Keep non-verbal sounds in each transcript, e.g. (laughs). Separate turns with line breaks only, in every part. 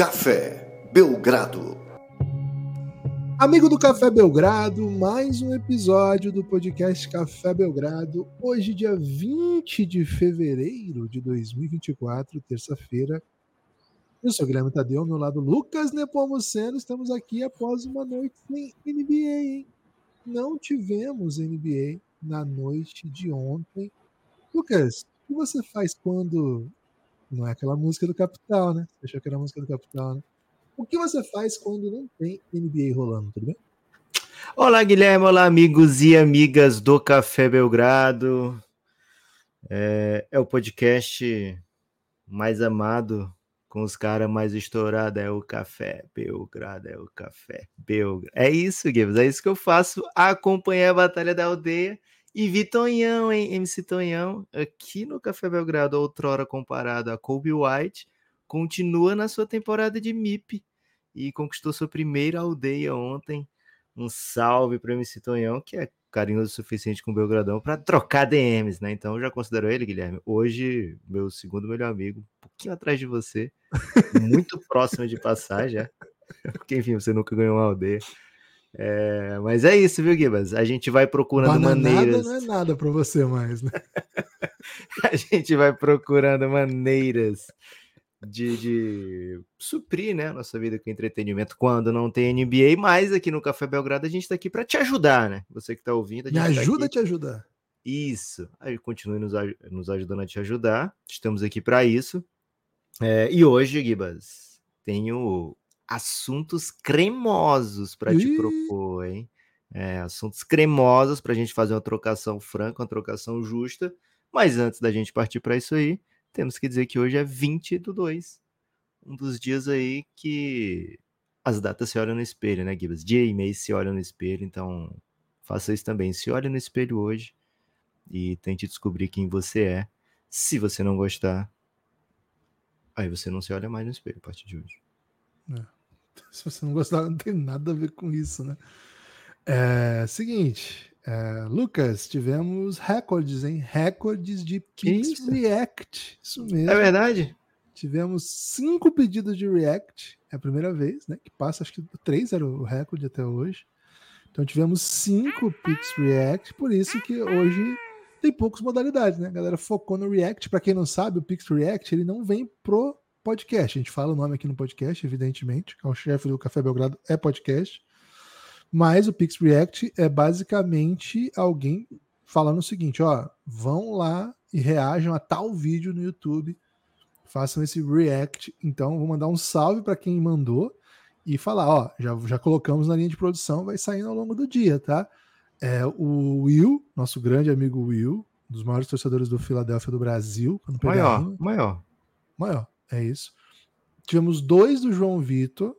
Café Belgrado.
Amigo do Café Belgrado, mais um episódio do podcast Café Belgrado. Hoje, dia 20 de fevereiro de 2024, terça-feira. Eu sou Guilherme Tadeu, ao meu lado Lucas Nepomuceno. Estamos aqui após uma noite sem NBA, hein? Não tivemos NBA na noite de ontem. Lucas, o que você faz quando não é aquela música do Capital, né? Você achou que era a música do Capital, né? O que você faz quando não tem NBA rolando, tudo bem?
Olá, Guilherme. Olá, amigos e amigas do Café Belgrado. É, é o podcast mais amado com os caras mais estourados. É o Café Belgrado, é o Café Belgrado. É isso, Gibbs. É isso que eu faço. Acompanhar a Batalha da Aldeia e Vitonhão, hein? MC Tonhão, aqui no Café Belgrado, outrora comparado a Kobe White, continua na sua temporada de MIP e conquistou sua primeira aldeia ontem. Um salve para MC Tonhão, que é carinhoso o suficiente com o Belgradão para trocar DMs, né? Então eu já considero ele, Guilherme, hoje meu segundo melhor amigo, um pouquinho atrás de você, muito próximo de passar já. (laughs) Porque, enfim, você nunca ganhou uma aldeia. É, mas é isso, viu, Gibas? A gente vai procurando
Bananada
maneiras.
não é nada para você mais, né? (laughs)
a gente vai procurando maneiras de, de suprir né, a nossa vida com entretenimento quando não tem NBA, mas aqui no Café Belgrado a gente está aqui para te ajudar, né? Você que está ouvindo. A
Me
tá
ajuda a
aqui...
te ajudar.
Isso. Aí continue nos, nos ajudando a te ajudar. Estamos aqui para isso. É, e hoje, Gibas, tenho assuntos cremosos para te propor, hein? É, assuntos cremosos para a gente fazer uma trocação franca, uma trocação justa. Mas antes da gente partir para isso aí, temos que dizer que hoje é 20 do 2. Um dos dias aí que as datas se olham no espelho, né, Gibas? Dia e mês se olham no espelho, então faça isso também. Se olhe no espelho hoje e tente descobrir quem você é. Se você não gostar, aí você não se olha mais no espelho a partir de hoje. (laughs)
Se você não gostar, não tem nada a ver com isso, né? É, seguinte, é, Lucas, tivemos recordes, hein? Recordes de Pix
isso?
React. Isso mesmo.
É verdade?
Tivemos cinco pedidos de React. É a primeira vez, né? Que passa, acho que três era o recorde até hoje. Então tivemos cinco Pix React, por isso que hoje tem poucas modalidades, né? A galera focou no React. Para quem não sabe, o Pix React ele não vem pro podcast. A gente fala o nome aqui no podcast, evidentemente. que é O chefe do Café Belgrado é podcast. Mas o Pix React é basicamente alguém falando o seguinte: ó, vão lá e reajam a tal vídeo no YouTube, façam esse react. Então, vou mandar um salve para quem mandou e falar: ó, já, já colocamos na linha de produção, vai saindo ao longo do dia, tá? É, o Will, nosso grande amigo Will, um dos maiores torcedores do Philadelphia do Brasil, quando
Maior,
rima,
maior.
maior, é isso. Tivemos dois do João Vitor,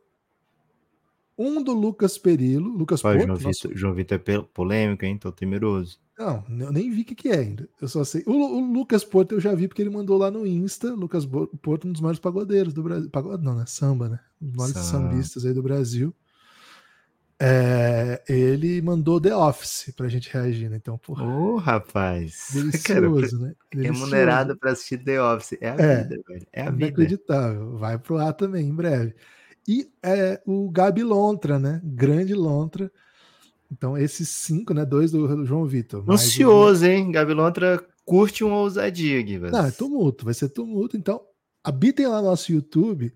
um do Lucas Perillo, Lucas
Ó,
Porto,
João,
nosso-
Vitor, João Vitor é polêmico, hein? Tô temeroso.
Não, eu nem vi o que, que é ainda. Eu só sei. O, o Lucas Porto eu já vi porque ele mandou lá no Insta. Lucas Porto, um dos maiores pagodeiros do Brasil. Pagode não, né? Samba, né? Um dos maiores
Samba.
sambistas aí do Brasil. É, ele mandou The Office pra gente reagir, né? Então, porra,
Ô, rapaz. (laughs) Cara,
delicioso, né? Delicioso.
remunerado para assistir The Office. É a
É.
vida, velho. É a vida.
Inacreditável. Vai pro ar também, em breve. E é, o Gabi Lontra, né? Grande Lontra. Então, esses cinco, né? Dois do, do João Vitor.
Ansioso, hein? Gabi Lontra curte uma ousadia, Gibas.
Não, é tumulto, vai ser tumulto. Então, habitem lá no nosso YouTube,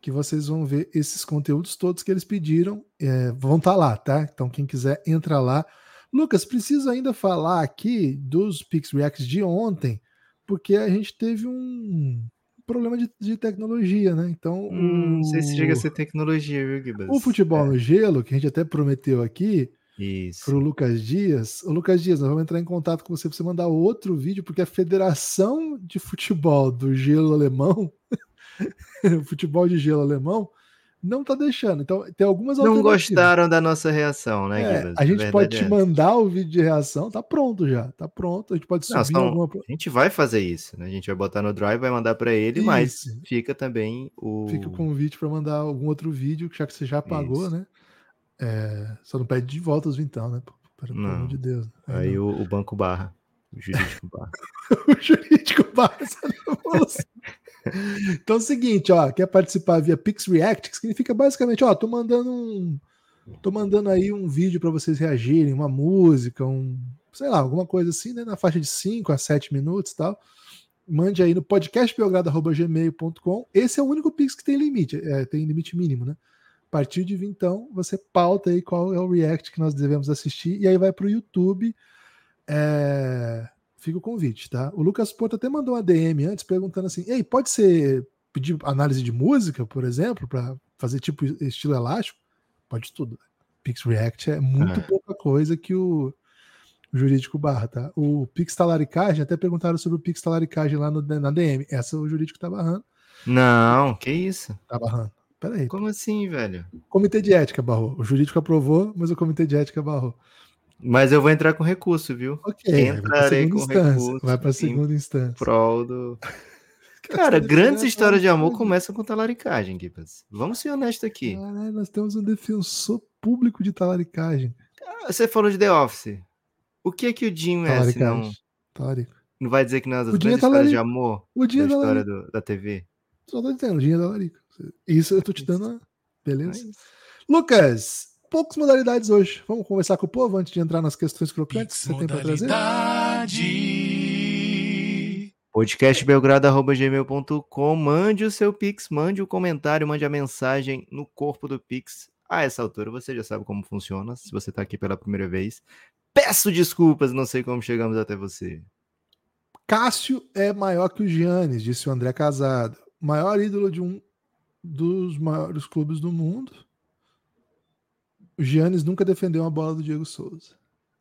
que vocês vão ver esses conteúdos todos que eles pediram. é, vão estar lá, tá? Então, quem quiser, entra lá. Lucas, preciso ainda falar aqui dos Pix Reacts de ontem, porque a gente teve um problema de, de tecnologia, né? Então,
Hum, não sei se chega a
o-
ser tecnologia, viu, Gibas?
o futebol
É,
no gelo, que a gente até prometeu aqui,
Isso.
para o Lucas Dias. O Lucas Dias, nós vamos entrar em contato com você para você mandar outro vídeo, porque a Federação de Futebol do Gelo Alemão, (laughs) (laughs) futebol de gelo alemão, não tá deixando. Então, tem algumas
Não gostaram da nossa reação, né,
É, a gente
verdade
pode te
essa.
mandar o vídeo de reação, tá pronto já, tá pronto. A gente pode subir
Não,
alguma.
A gente vai fazer isso, né? A gente vai botar no Drive, vai mandar para ele, mas
Isso.
fica também o.
Fica o convite para mandar algum outro vídeo, já que você já pagou,
Isso.
né? É, só não pede de volta os vintão, né? Pelo, amor de Deus.
Aí
não.
o, o banco barra. O jurídico barra. (laughs)
o jurídico na evolução. (laughs) Então é o seguinte, ó, quer participar via Pix React, que significa basicamente, ó, tô mandando um tô mandando aí um vídeo para vocês reagirem, uma música, um, sei lá, alguma coisa assim, né, na faixa de 5 a 7 minutos, tal. Mande aí no podcastbelgrado@gmail.com. Esse é o único Pix que tem limite, é, tem limite mínimo, né? A partir de então, você pauta aí qual é o react que nós devemos assistir e aí vai para o YouTube. É fica o convite, tá? O Lucas Porto até mandou uma DM antes perguntando assim: Ei, pode ser pedir análise de música, por exemplo, para fazer tipo estilo elástico? Pode tudo. Pix React é muito é. pouca coisa que o, o, jurídico barra, tá? O Pix Talaricagem, até perguntaram sobre o Pix Talaricagem lá no, na DM. Essa o jurídico tá barrando.
Não, que isso?
Tá barrando. Peraí.
Como assim, velho?
Comitê de ética barrou. O jurídico aprovou, mas o comitê de ética barrou.
Mas eu vou entrar com recurso, viu?
Ok. Entrarei com instância. recurso. Vai para a segunda instância.
Prol do. (laughs) Cara, grandes histórias de amor começam com talaricagem, Gibbs. Vamos ser honestos aqui.
Caralho, nós temos um defensor público de talaricagem.
Você falou de The Office. O que é que o Jim é, não... Talarico. Não vai dizer que não é das grandes é histórias de amor
o Jim
da é história do, da TV?
Só tô dizendo, o Jim é talarico. Isso eu tô te dando, uma... beleza? É Lucas, poucas modalidades hoje. Vamos conversar com o povo antes de entrar nas questões crocantes que você tem para trazer?
podcastbelgrado.gmail.com Mande o seu Pix, mande o comentário, mande a mensagem no corpo do Pix. A essa altura você já sabe como funciona. Se você está aqui pela primeira vez, peço desculpas, não sei como chegamos até você.
Cássio é maior que o Giannis, disse o André Casado. Maior ídolo de um dos maiores clubes do mundo o Giannis nunca defendeu uma bola do Diego Souza.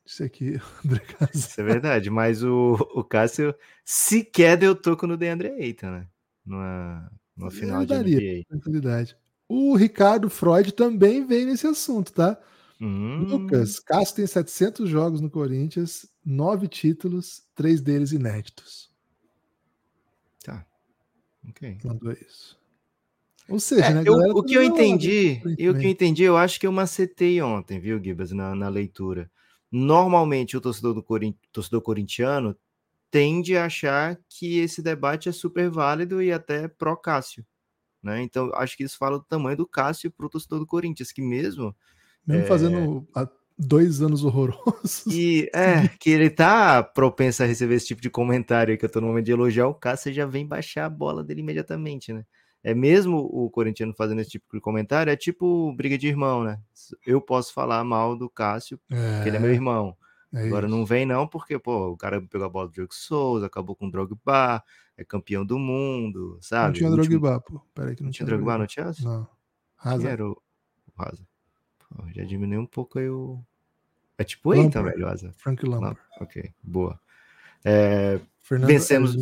Isso aqui, (laughs)
André Cássio. Isso é verdade, mas o, o Cássio sequer deu toco no DeAndre Ayton, né? Numa, numa final de NBA.
O Ricardo Freud também vem nesse assunto, tá? Hum. Lucas, Cássio tem 700 jogos no Corinthians, nove títulos, três deles inéditos.
Tá. Ok.
Mandou isso. Ou seja,
é,
né,
eu, o que eu entendi, e o que eu entendi, eu acho que eu macetei ontem, viu, Gibas, na, na leitura. Normalmente o torcedor, do Corin... torcedor corintiano tende a achar que esse debate é super válido e até pró-Cássio. Né? Então, acho que isso fala do tamanho do Cássio para o torcedor do Corinthians, que mesmo.
Mesmo é... fazendo dois anos horrorosos.
E (laughs) é, que ele tá propenso a receber esse tipo de comentário que eu tô no momento de elogiar o Cássio, já vem baixar a bola dele imediatamente, né? É mesmo o corintiano fazendo esse tipo de comentário, é tipo briga de irmão, né? Eu posso falar mal do Cássio, é, porque ele é meu irmão. É Agora não vem não, porque pô, o cara pegou a bola do Diego Souza, acabou com o Drogba, é campeão do mundo, sabe? Não
tinha último... Drogba, pô. Peraí que não,
não tinha Drogba, não tinha?
Não. Raza.
Era o, o Raza? Pô, já diminuiu um pouco aí o... É tipo Eita, velho, Raza.
Frank Lampard.
Ok, boa. É, vencemos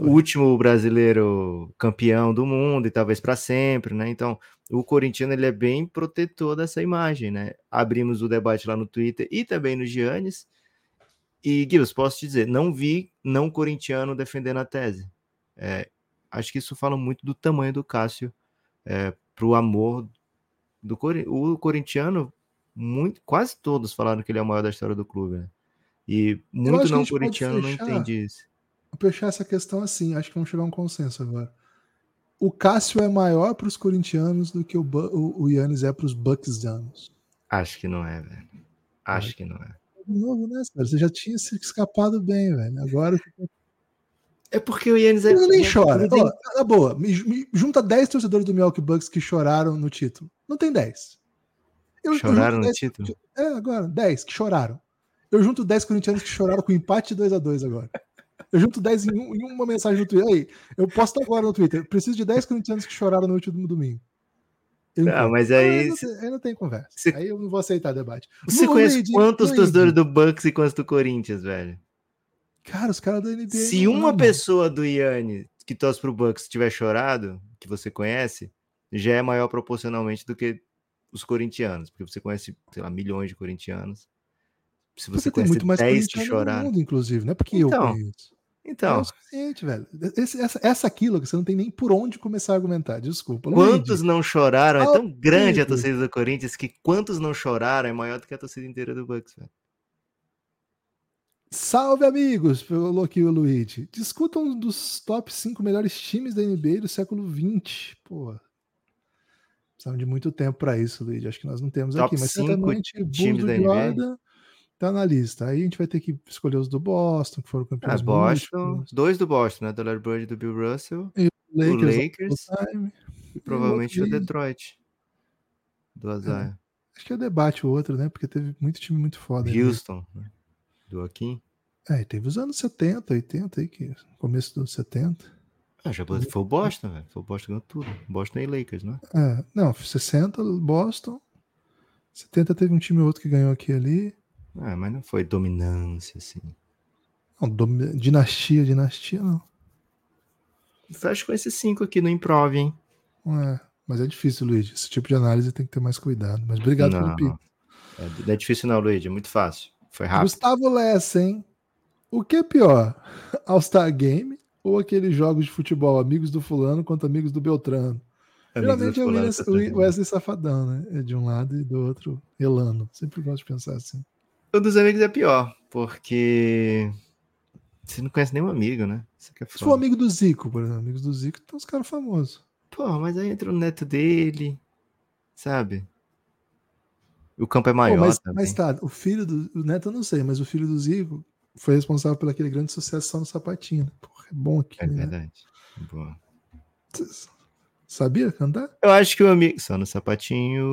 o último brasileiro campeão do mundo e talvez para sempre, né? Então, o corintiano ele é bem protetor dessa imagem, né? Abrimos o debate lá no Twitter e também no Giannis. E, Gibbs, posso te dizer, não vi não corintiano defendendo a tese. É, acho que isso fala muito do tamanho do Cássio é, para o amor do o corintiano. Muito, quase todos falaram que ele é o maior da história do clube, né? E muito não corintiano não entende isso
fechar essa questão assim, acho que vamos chegar a um consenso agora. O Cássio é maior para os corintianos do que o, o, o Yannis é para os Bucksianos.
Acho que não é, velho. Acho é. que não é.
De novo, né, cara? Você já tinha se escapado bem, velho. Agora.
É porque o Yannis é.
Ele nem chora. Oh, na boa, me, me, junta 10 torcedores do Milwaukee Bucks que choraram no título. Não tem 10.
Eu, choraram eu no 10, título?
É, agora, 10 que choraram. Eu junto 10 corintianos que choraram com empate 2 a 2 agora. Eu junto 10 em, um, em, uma mensagem no Twitter. Aí, eu posto agora no Twitter. Preciso de 10 corintianos que choraram no último domingo.
Eu não, mas aí. Aí
não, tem, aí não tem conversa. Você... Aí eu não vou aceitar debate.
Você conhece quantos torcedores do Bucks e quantos do Corinthians, velho?
Cara, os caras da NBA.
Se uma amam. pessoa do Yanni que torce pro Bucks tiver chorado, que você conhece, já é maior proporcionalmente do que os corintianos, porque você conhece, sei lá, milhões de corintianos. Se você porque conhece muito mais 10 que choraram. Mundo,
inclusive, não é porque então, eu conheço.
Então. É o
suficiente, velho. Esse, essa, essa aquilo que você não tem nem por onde começar a argumentar. Desculpa.
Quantos não choraram? É tão grande a torcida do Corinthians que quantos não choraram é maior do que a torcida inteira do Bucks, velho.
Salve, amigos! Falou aqui o Luigi. Discutam um dos top 5 melhores times da NBA do século XX. Pô, precisamos de muito tempo para isso, Luigi. Acho que nós não temos
Top
aqui, mas certamente Bulls do
da NBA?
Tá na lista. Aí a gente vai ter que escolher os do Boston, que foram
Ah,
campeões
Boston,
múltiplos.
dois do Boston, né? Do Larry Bird e do Bill Russell.
Lakers,
Lakers.
all time.
E provavelmente o
outro aí.
Detroit. Do Azar.
Acho que é o debate o outro, né? Porque teve muito time muito foda. né?
Houston, né? Do Joaquim.
É, e teve os anos 70, 80 aí, que começo dos 70.
Ah, já foi o Boston, velho. Foi o Boston ganhou tudo. Boston e Lakers, né?
É, não, 60, Boston. 70 teve um time ou outro que ganhou aqui e ali.
Ah, mas não foi dominância, assim.
Não, domi- dinastia, dinastia não.
Fecho com esses cinco aqui no Improv, hein?
É. Mas é difícil, Luigi. Esse tipo de análise tem que ter mais cuidado. Mas obrigado pelo
não,
pico.
é, não é difícil não, Luigi. É muito fácil. Foi rápido.
Gustavo Lessa, hein? O que é pior? (laughs) All-Star Game ou aqueles jogos de futebol, amigos do fulano contra amigos do Beltrano? Geralmente é o. Wesley Safadão, né? É de um lado e do outro Elano. Sempre gosto de pensar assim.
O dos amigos é pior, porque você não conhece nenhum amigo, né? Isso que é
Se for
foda.
amigo do Zico, por exemplo, amigos do Zico, tem uns caras famosos.
Pô, mas aí entra o neto dele, sabe? O campo é
Pô,
maior
mas,
também.
mas tá, o filho do o Neto eu não sei, mas o filho do Zico foi responsável por aquele grande sucesso só no sapatinho. né? Porra, é bom aqui,
É
né?
verdade. Boa.
Sabia cantar?
Eu acho que o amigo. Só no sapatinho.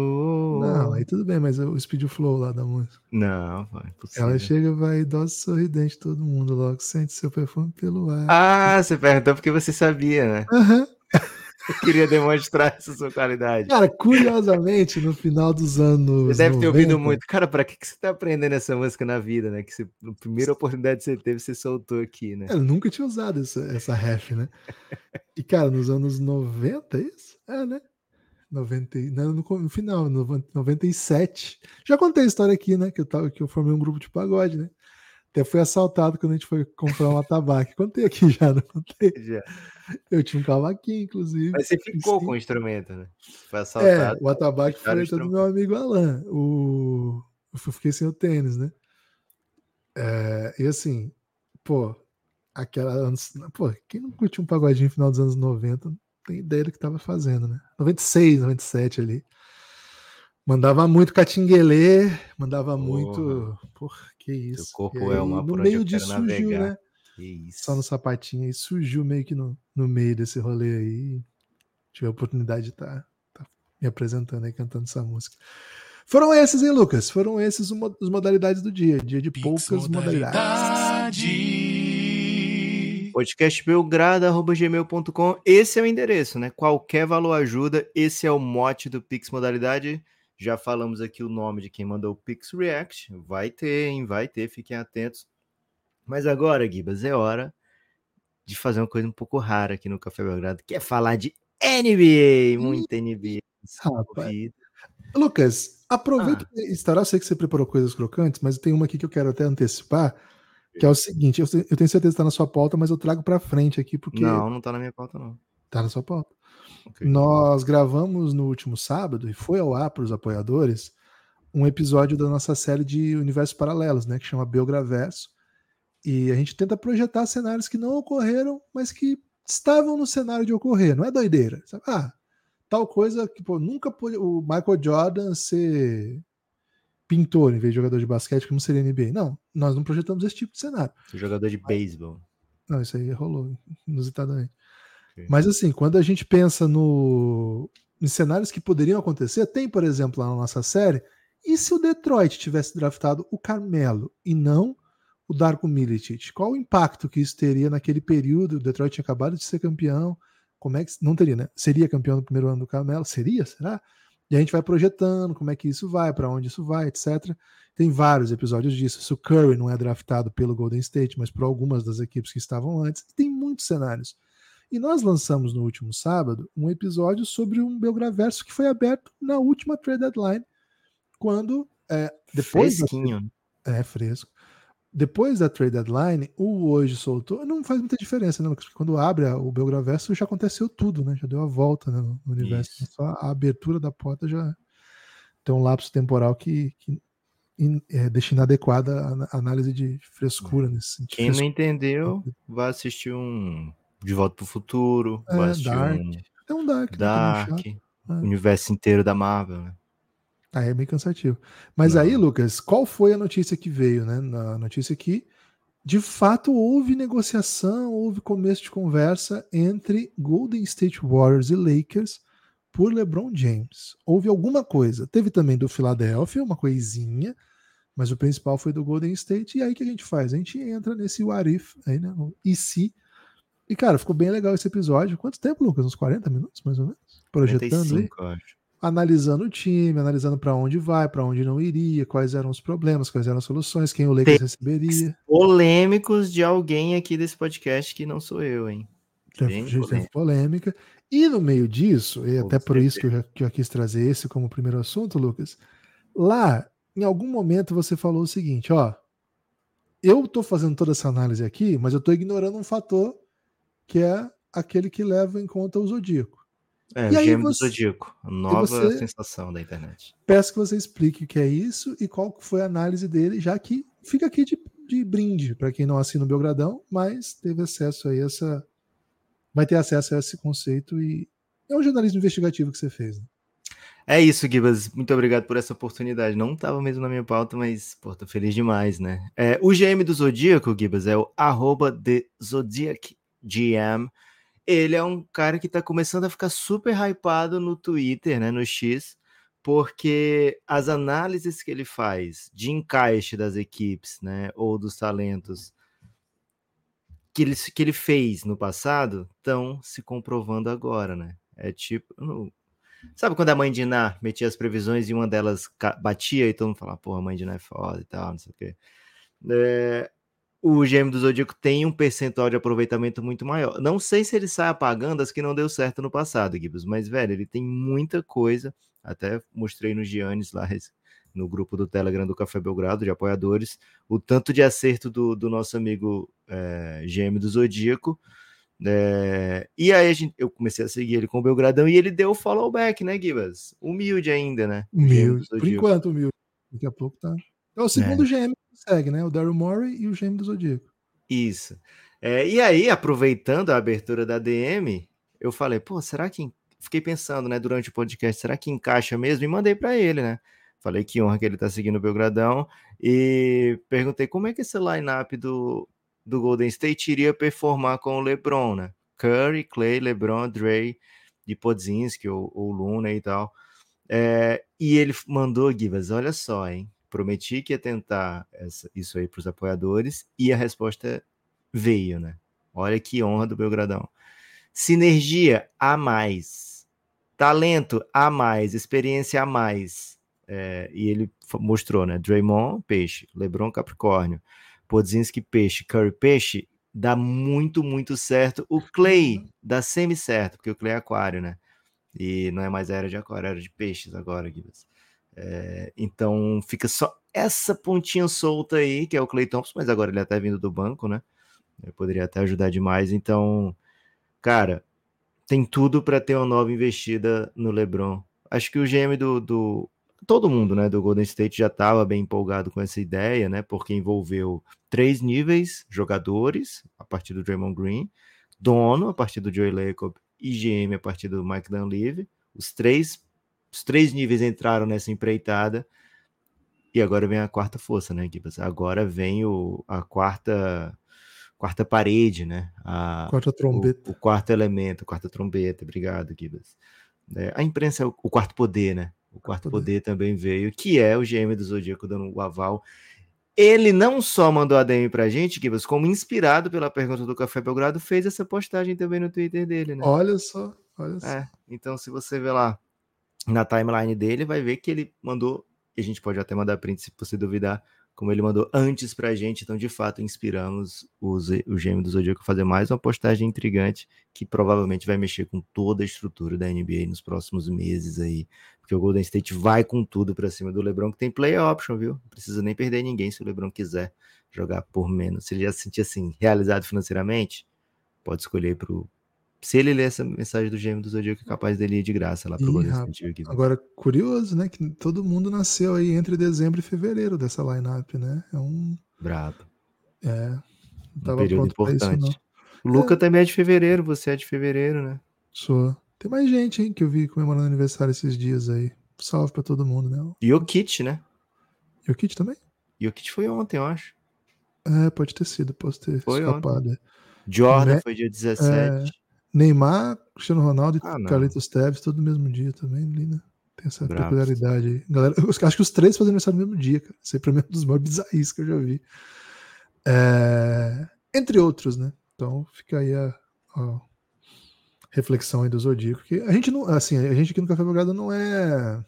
Não, aí tudo bem, mas o Speed Flow lá da música.
Não, é impossível.
Ela chega, vai idosa sorridente, todo mundo logo sente seu perfume pelo ar.
Ah, você perguntou porque você sabia, né?
Aham.
Eu (laughs) queria demonstrar essa sua qualidade.
Cara, curiosamente, no final dos anos.
Você deve ter ouvido
90,
muito. Cara, pra que, que você tá aprendendo essa música na vida, né? Que você, a primeira oportunidade que você teve, você soltou aqui, né?
Eu nunca tinha usado essa, essa ref, né? E, cara, nos anos 90, é isso? É, né? 90, e- não, no, final, no 97. Já contei a história aqui, né? Que eu, tava, que eu formei um grupo de pagode, né? Até fui assaltado quando a gente foi comprar um atabaque. Contei aqui já, não contei?
Já.
Eu tinha um cavaquinho, inclusive.
Mas você ficou
Sim.
com o instrumento, né? Foi
É,
assaltado.
o atabaque foi do meu amigo Alan. O... Eu fiquei sem o tênis, né? É, e assim, pô, aquela anos. Pô, quem não curtiu um pagodinho no final dos anos 90 não tem ideia do que tava fazendo, né? 96, 97 ali. Mandava muito catinguelê, mandava
Porra.
muito. Porra, que isso.
corpo
E
é uma
aí,
por
No meio disso surgiu,
navegar.
né?
Que isso.
Só no sapatinho aí, surgiu meio que no, no meio desse rolê aí. Tive a oportunidade de estar me apresentando aí, cantando essa música. Foram esses, hein, Lucas? Foram esses os modalidades do dia. Dia de poucas modalidades.
podcastbelgrado.gmail.com Esse é o endereço, né? Qualquer valor ajuda. Esse é o mote do Pix Modalidade. Já falamos aqui o nome de quem mandou o Pix React. Vai ter, hein? Vai ter, fiquem atentos. Mas agora, Gibas, é hora de fazer uma coisa um pouco rara aqui no Café Belgrado, que é falar de NBA. Muita NBA.
Rapaz. Lucas, aproveita
Ah.
que estará. Sei que você preparou coisas crocantes, mas tem uma aqui que eu quero até antecipar, que é o seguinte: eu, te- eu tenho certeza que está na sua pauta, mas eu trago para frente aqui, porque
Não, não tá na minha pauta, não.
tá na sua pauta.
Ok.
Nós gravamos no último sábado e foi ao ar para os apoiadores um episódio da nossa série de universos paralelos, né, que chama Belgraverso. E a gente tenta projetar cenários que não ocorreram, mas que estavam no cenário de ocorrer. Não é doideira. sabe? Ah, tal coisa que pô, nunca pôde o Michael Jordan ser pintor em vez de jogador de basquete, como seria NBA. Não, nós não projetamos esse tipo de cenário.
Jogador de beisebol.
Não, isso aí rolou inusitadamente. Mas assim, quando a gente pensa no, em cenários que poderiam acontecer, tem, por exemplo, lá na nossa série, e se o Detroit tivesse draftado o Carmelo e não o Darko Milicic? Qual o impacto que isso teria naquele período? O Detroit tinha acabado de ser campeão. Como é que não teria, né? Seria campeão no primeiro ano do Carmelo? Seria? Será? E a gente vai projetando como é que isso vai, para onde isso vai, etc. Tem vários episódios disso. Se o Curry não é draftado pelo Golden State, mas por algumas das equipes que estavam antes, tem muitos cenários. E nós lançamos no último sábado um episódio sobre um Belgraverso que foi aberto na última trade deadline, quando é, depois da-
Fresquinho.
é fresco. Depois da trade deadline, o hoje soltou. Não faz muita diferença, né, Lucas? Porque quando abre o Belgraverso já aconteceu tudo, né? Já deu a volta né, no universo.
Isso.
Só a abertura da porta já tem um lapso temporal que, que in, é, deixa inadequada a análise de frescura nesse sentido.
Quem não entendeu, vai assistir um De Volta para o Futuro, é,
Dark.
um
Tem um Dark.
Dark,
né,
universo inteiro da Marvel, né?
Aí é meio cansativo. Mas
Não.
aí, Lucas, qual foi a notícia que veio, né? Na notícia que, de fato, houve negociação, houve começo de conversa entre Golden State Warriors e Lakers por LeBron James. Houve alguma coisa. Teve também do Philadelphia, uma coisinha, mas o principal foi do Golden State. E aí o que a gente faz? A gente entra nesse what if, aí, né? E se. E, cara, ficou bem legal esse episódio. Quanto tempo, Lucas? Uns 40 minutos, mais ou menos? Projetando aí
45, eu acho.
analisando o time, analisando para onde vai, para onde não iria, quais eram os problemas, quais eram as soluções, quem o Lakers receberia.
Polêmicos de alguém aqui desse podcast que não sou eu, hein?
Teve, teve polêmica. E no meio disso, e até por isso que eu,
certeza.
que eu quis trazer esse como primeiro assunto, Lucas, lá, em algum momento você falou o seguinte, ó, eu tô fazendo toda essa análise aqui, mas eu tô ignorando um fator que é aquele que leva em conta o zodíaco.
É,
E
o gêmeo
você-
do Zodíaco. Nova
você-
sensação da internet.
Peço que você explique o que é isso e qual foi a análise dele, já que fica aqui de, de brinde para quem não assina o Belgradão, mas teve acesso a essa. Vai ter acesso a esse conceito e é um jornalismo investigativo que você fez. Né?
É isso, Gibas. Muito obrigado por essa oportunidade. Não estava mesmo na minha pauta, mas, pô, tô feliz demais, né? É, o GM do Zodíaco, Gibas, é o arroba Zodiac GM. Ele é um cara que tá começando a ficar super hypado no Twitter, né? No X, porque as análises que ele faz de encaixe das equipes, né? Ou dos talentos que ele, que ele fez no passado estão se comprovando agora, né? É tipo. no- Sabe quando a mãe de Iná metia as previsões e uma delas batia e todo mundo falava, porra, a mãe de Iná é foda e tal, não sei o quê. É, o GM do Zodíaco tem um percentual de aproveitamento muito maior. Não sei se ele sai apagando as que não deu certo no passado, Gibbs, mas, velho, ele tem muita coisa. Até mostrei no Giannis lá no grupo do Telegram do Café Belgrado, de apoiadores, o tanto de acerto do, do nosso amigo é, GM do Zodíaco. É, e aí a gente, eu comecei a seguir ele com o Belgradão e ele deu o follow back, né, Gibas? Humilde ainda, né?
Humilde. Por enquanto, humilde. Daqui a pouco tá. É o segundo GM que segue, né? O Daryl Morey e o GM do Zodíaco.
Isso. É, e aí, aproveitando a abertura da DM, eu falei, pô, será que. Fiquei pensando, né, durante o podcast, será que encaixa mesmo? E mandei para ele, né? Falei que honra que ele tá seguindo o Belgradão. E perguntei como é que esse line-up do, do Golden State iria performar com o LeBron, né? Curry, Clay, LeBron, Dre e Podzinski ou, ou Luna e tal. É, e ele mandou, Givas, olha só, hein? Prometi que ia tentar essa- isso aí para os apoiadores e a resposta veio, né? Olha que honra do Belgradão. Sinergia a mais, talento a mais, experiência a mais. É, e ele mostrou, né? Draymond, peixe. LeBron, Capricórnio. Podzinski, peixe. Curry, peixe. Dá muito, muito certo. O Clay dá semi-certo, porque o Clay é aquário, né? E não é mais era de aquário, é era de peixes agora, Guilherme. É, então fica só essa pontinha solta aí, que é o Clay Thompson, mas agora ele até vindo do banco, né? Ele poderia até ajudar demais. Então, cara, tem tudo para ter uma nova investida no LeBron. Acho que o GM do, do todo mundo, né, do Golden State já estava bem empolgado com essa ideia, né? Porque envolveu três níveis jogadores a partir do Draymond Green, dono a partir do Joey Lacob e GM a partir do Mike Dunleavy. Os três os três níveis entraram nessa empreitada e agora vem a quarta força, né, Gibas? Agora vem o, a quarta quarta parede, né? A,
Quarta trombeta.
o, o quarto elemento, quarta trombeta. Obrigado, Gibas. É, a imprensa é o, o quarto poder, né? O quarto poder.
poder.
também veio, que é o GM do Zodíaco dando o aval. Ele não só mandou a DM pra gente, Gibas, como inspirado pela pergunta do Café Belgrado, fez essa postagem também no Twitter dele, né?
Olha só, olha só.
É, então se você ver lá na timeline dele, vai ver que ele mandou, e a gente pode até mandar print se você duvidar, como ele mandou antes pra gente, então de fato inspiramos o, Z- o GM do Zodíaco a fazer mais uma postagem intrigante que provavelmente vai mexer com toda a estrutura da NBA nos próximos meses aí, porque o Golden State vai com tudo pra cima do LeBron, que tem play option, viu? Não precisa nem perder ninguém se o LeBron quiser jogar por menos. Se ele já se sentir assim, realizado financeiramente, pode escolher pro Se ele ler essa mensagem do gêmeo do Zodíaco, é capaz dele ir de graça lá pro Golden. State.
Agora, curioso, né? Que todo mundo nasceu aí entre dezembro e fevereiro dessa lineup, né? É um.
Brabo.
É. Não
Um
tava
período
pronto pra isso,
importante. O Luca também é de fevereiro, você é de fevereiro, né?
Sou. Tem mais gente, hein, que eu vi comemorando aniversário esses dias aí. Salve pra todo mundo, né?
E o Kit, né?
E o Kit também?
E o Kit foi ontem, eu acho.
É, pode ter sido, posso ter
Foi
escapado.
Jordan
Né?
foi dia 17.
Neymar, Cristiano Ronaldo e
Ah.
Carlitos Teves, tudo no mesmo dia também, linda. Tem essa
Bravo.
peculiaridade aí. Galera, eu acho que os três fazem aniversário no mesmo dia, cara. Isso aí pra mim é um dos maiores bizarros que eu já vi. É, Entre outros, né? Então fica aí a, a reflexão aí do Zodíaco. Que a gente não, assim, a gente aqui no Café Belgrado não é.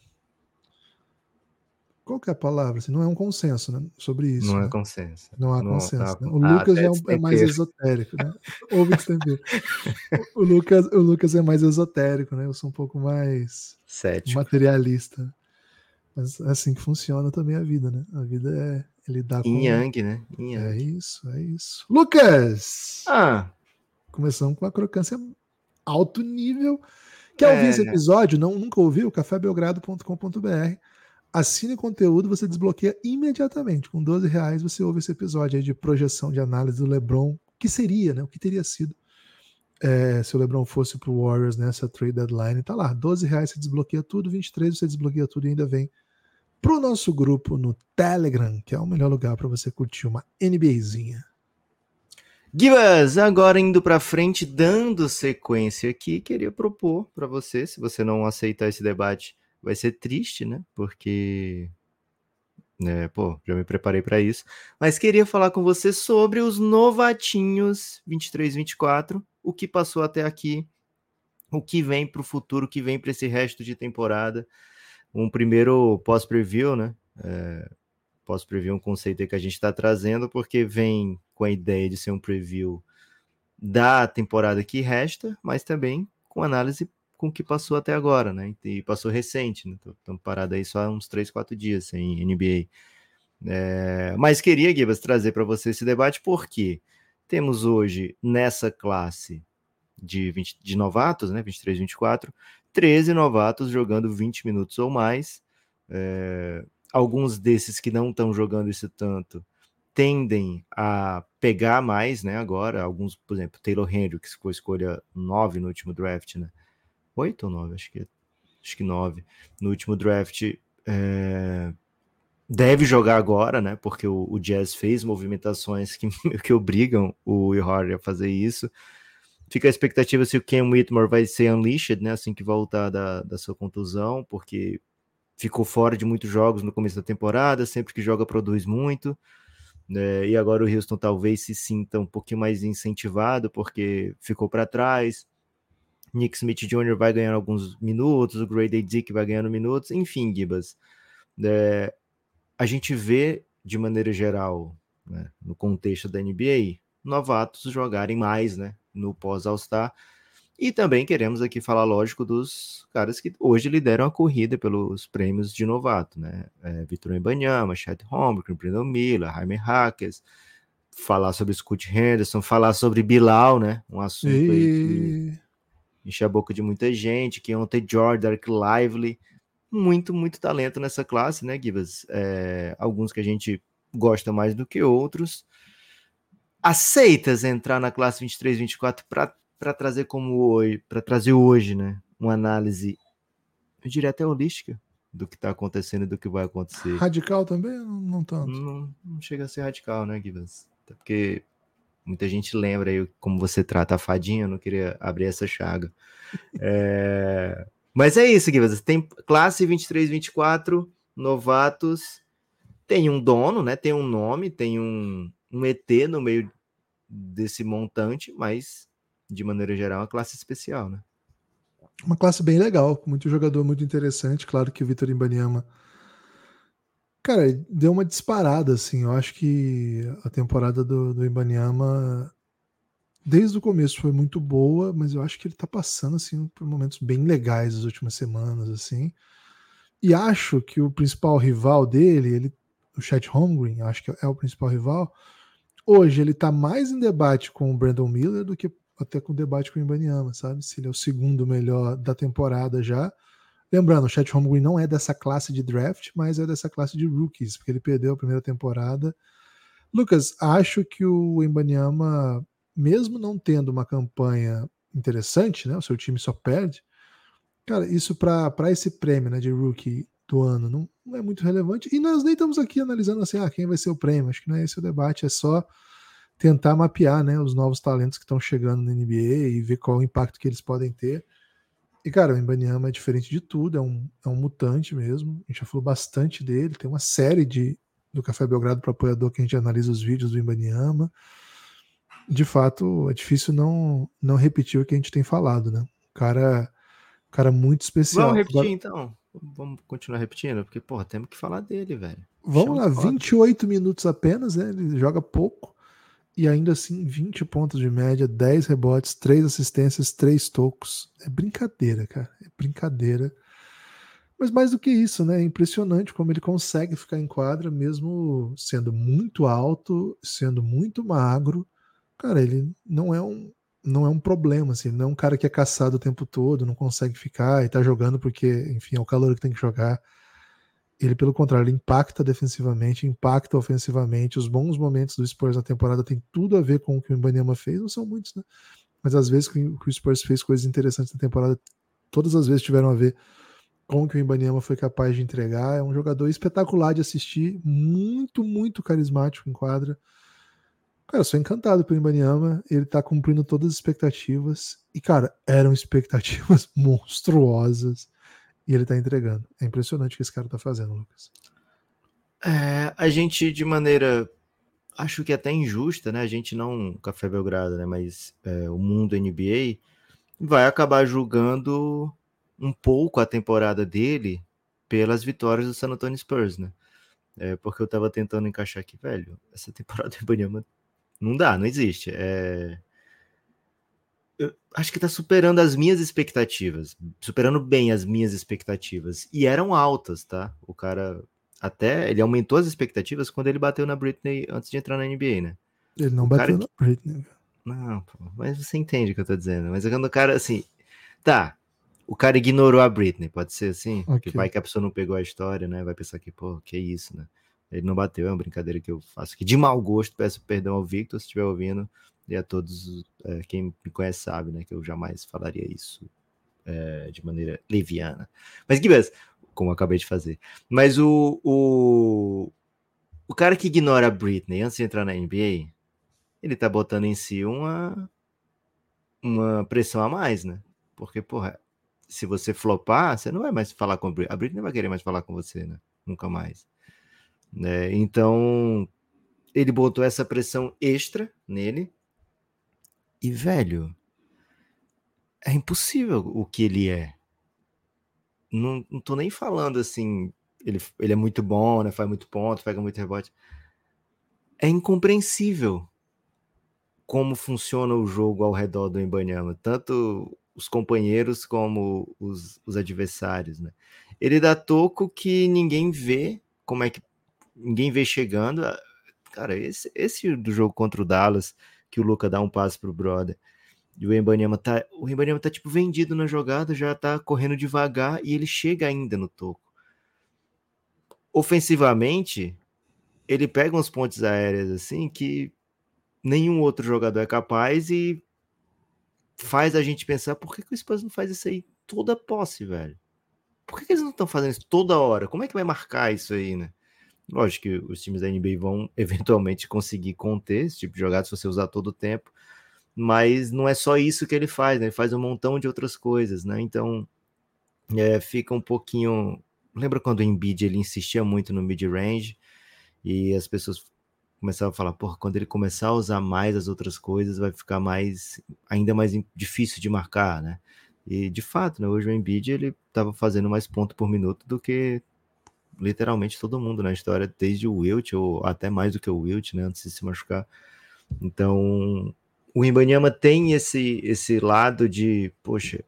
Qual que é a palavra? Assim, não é um consenso né, sobre isso.
não
né?
é consenso.
Não há
Não
consenso.
tá-
né? O
Ah,
Lucas
até
é, um- é mais esotérico, né? Ouve destempero. (laughs) o, Lucas, o Lucas é mais esotérico, né? Eu sou um pouco mais
Cético.
materialista. Mas é assim que funciona também a vida, né? A vida é, é lidar com.
Yang, né? Yin
É
Yang.
isso, é isso. Lucas!
Ah,
Começamos com a crocância alto nível. Quer ouvir
É.
esse episódio? Não, nunca ouviu? cafébelgrado.com.br. Assine o conteúdo, você desbloqueia imediatamente. Com 12 reais você ouve esse episódio de projeção de análise do LeBron. O que seria, né? O que teria sido é, se o LeBron fosse pro Warriors nessa trade deadline? Tá lá, 12 reais você desbloqueia tudo, 23 você desbloqueia tudo e ainda vem pro nosso grupo no Telegram, que é o melhor lugar para você curtir uma NBAzinha.
Gibas, agora indo pra frente, dando sequência aqui, queria propor pra você, se você não aceitar esse debate, vai ser triste, né? Porque, né, pô, já me preparei pra isso. Mas queria falar com você sobre os novatinhos 23-24, o que passou até aqui, o que vem pro futuro, o que vem pra esse resto de temporada. Um primeiro pós-preview, né? É, pós-preview é um conceito que a gente está trazendo, porque vem com a ideia de ser um preview da temporada que resta, mas também com análise com o que passou até agora, né? E passou recente, né? Estamos parados aí só uns 3, 4 dias sem NBA. É, mas queria, Gibas, trazer para você esse debate, porque temos hoje, nessa classe de, 20, de novatos, né? 23, 24, 13 novatos jogando 20 minutos ou mais. É, alguns desses que não estão jogando isso tanto tendem a pegar mais, né? Agora, alguns, por exemplo, Taylor Henry, que escolha 9 no último draft, né? 8 ou 9, acho que acho que 9 no último draft. É, deve jogar agora, né? Porque o, o Jazz fez movimentações que, (laughs) que obrigam o Hardy a fazer isso. Fica a expectativa se o Ken Whitmore vai ser unleashed, né? Assim que voltar da, da sua contusão, porque ficou fora de muitos jogos no começo da temporada, sempre que joga produz muito. Né? E agora o Houston talvez se sinta um pouquinho mais incentivado, porque ficou para trás. Nick Smith Jr. vai ganhar alguns minutos, o Grady Dick vai ganhando minutos, enfim, Gibas. É, a gente vê, de maneira geral, né, no contexto da NBA, novatos jogarem mais né, no pós-All-Star. E também queremos aqui falar, lógico, dos caras que hoje lideram a corrida pelos prêmios de novato, né? É, Vitor Embanyama, Chet Holmgren, Brandon Miller, Jaime Hackers, falar sobre Scott Henderson, falar sobre Bilal, né? Um assunto aí que
E...
enche a boca de muita gente, que ontem George, Derek Lively, muito, muito talento nessa classe, né, Givas? É, alguns que a gente gosta mais do que outros. Aceitas entrar na classe 23-24 para trazer como hoje, para trazer hoje, né, uma análise, eu diria até holística do que está acontecendo e do que vai acontecer.
Radical também? Não, não tanto.
Não, não chega a ser radical, né, Givas? Até porque muita gente lembra aí como você trata a fadinha, eu não queria abrir essa chaga. (laughs) É... Mas é isso, Givas. Tem classe 23, 24, novatos, tem um dono, né? Tem um nome, tem um, um ET no meio desse montante, mas de maneira geral, uma classe especial, né?
Uma classe bem legal, muito jogador muito interessante. Claro que o Vitor Imbaniama, cara, deu uma disparada, assim. Eu acho que a temporada do, do desde o começo, foi muito boa, mas eu acho que ele tá passando, assim, por momentos bem legais nas últimas semanas, assim. E acho que o principal rival dele, ele, o Chet Holmgren, acho que é o principal rival. Hoje ele tá mais em debate com o Brandon Miller do que até com debate com o Ibaniama, sabe? Se ele é o segundo melhor da temporada já. Lembrando, o Chat Holmgren não é dessa classe de draft, mas é dessa classe de rookies, porque ele perdeu a primeira temporada. Lucas, acho que o Embanyama, mesmo não tendo uma campanha interessante, né? O seu time só perde. Cara, isso para esse prêmio né, de rookie do ano não, não, é muito relevante. E nós nem estamos aqui analisando assim, ah, quem vai ser o prêmio. Acho que não é esse o debate, é só tentar mapear né, os novos talentos que estão chegando na NBA e ver qual o impacto que eles podem ter. E, cara, o Ibaniama é diferente de tudo, é um, é um mutante mesmo. A gente já falou bastante dele. Tem uma série de, do Café Belgrado para apoiador que a gente analisa os vídeos do Ibaniama. De fato, é difícil não, não repetir o que a gente tem falado, né? Cara, cara muito especial.
Vamos repetir Agora... então. Vamos continuar repetindo, porque, porra, temos que falar dele, velho.
Vamos Chama lá, 28 minutos apenas, né? Ele joga pouco e ainda assim 20 pontos de média, 10 rebotes, 3 assistências, 3 tocos. É brincadeira, cara. É brincadeira. Mas mais do que isso, né? É impressionante como ele consegue ficar em quadra, mesmo sendo muito alto, sendo muito magro. Cara, ele não é um, não é um problema, assim. não é um cara que é caçado o tempo todo, não consegue ficar e tá jogando porque, enfim, é o calor que tem que jogar ele, pelo contrário, ele impacta defensivamente, impacta ofensivamente. Os bons momentos do Spurs na temporada tem tudo a ver com o que o Ibanyama fez, não são muitos, né? Mas às vezes que o Spurs fez coisas interessantes na temporada, todas as vezes tiveram a ver com o que o Ibanyama foi capaz de entregar. É um jogador espetacular de assistir, muito, muito carismático em quadra. Cara, sou encantado pelo Ibanyama, ele tá cumprindo todas as expectativas. E, cara, eram expectativas (laughs) monstruosas e ele tá entregando. É impressionante o que esse cara tá fazendo, Lucas.
É, a gente, de maneira, acho que até injusta, né? A gente não, Café Belgrado, né? Mas é, o mundo NBA vai acabar julgando um pouco a temporada dele pelas vitórias do San Antonio Spurs, né? É, porque eu tava tentando encaixar aqui, velho, essa (laughs) temporada do Ibanyama não dá, não existe. É, eu acho que tá superando as minhas expectativas, superando bem as minhas expectativas. E eram altas, tá? O cara até ele aumentou as expectativas quando ele bateu na Britney antes de entrar na NBA, né?
Ele não o bateu na Britney.
Não, pô, mas você entende o que eu tô dizendo. Mas é quando o cara assim, tá, o cara ignorou a Britney, pode ser assim? Okay. Porque vai que a pessoa não pegou a história, né? Vai pensar que, pô, que isso, né? Ele não bateu, é uma brincadeira que eu faço aqui de mau gosto. Peço perdão ao Victor se estiver ouvindo e a todos, é, quem me conhece sabe, né, que eu jamais falaria isso é, de maneira leviana. Mas, Gibas, como eu acabei de fazer. Mas o, o, o cara que ignora a Britney antes de entrar na NBA, ele tá botando em si uma, uma pressão a mais, né? Porque, porra, se você flopar, você não vai mais falar com a Britney. A Britney não vai querer mais falar com você, né? Nunca mais. Né? Então, ele botou essa pressão extra nele, e, velho, é impossível o que ele é. Não, não tô nem falando assim, ele, ele é muito bom, né? Faz muito ponto, pega muito rebote. É incompreensível como funciona o jogo ao redor do Embanyama, tanto os companheiros como os, os adversários, né? Ele dá toco que ninguém vê, como é que ninguém vê chegando. Cara, esse, esse do jogo contra o Dallas, que o Luca dá um passe pro brother. E o Embanyama tá, o Embanyama tá tipo vendido na jogada, já tá correndo devagar e ele chega ainda no toco. Ofensivamente, ele pega uns pontos aéreos assim que nenhum outro jogador é capaz e faz a gente pensar por que, que o Spurs não faz isso aí toda posse, velho? Por que, que eles não estão fazendo isso toda hora? Como é que vai marcar isso aí, né? Lógico que os times da NBA vão (laughs) eventualmente conseguir conter esse tipo de jogada se você usar todo o tempo, mas não é só isso que ele faz, né? Ele faz um montão de outras coisas, né? Então é, fica um pouquinho. Lembra quando o Embiid ele insistia muito no mid-range e as pessoas começavam a falar, porra, quando ele começar a usar mais as outras coisas, vai ficar mais ainda mais difícil de marcar, né? E de fato, né, hoje o Embiid ele estava fazendo mais ponto por minuto do que literalmente todo mundo na história, desde o Wilt, ou até mais do que o Wilt, né, antes de se machucar. Então, o Imbanyama tem esse, esse lado de, poxa,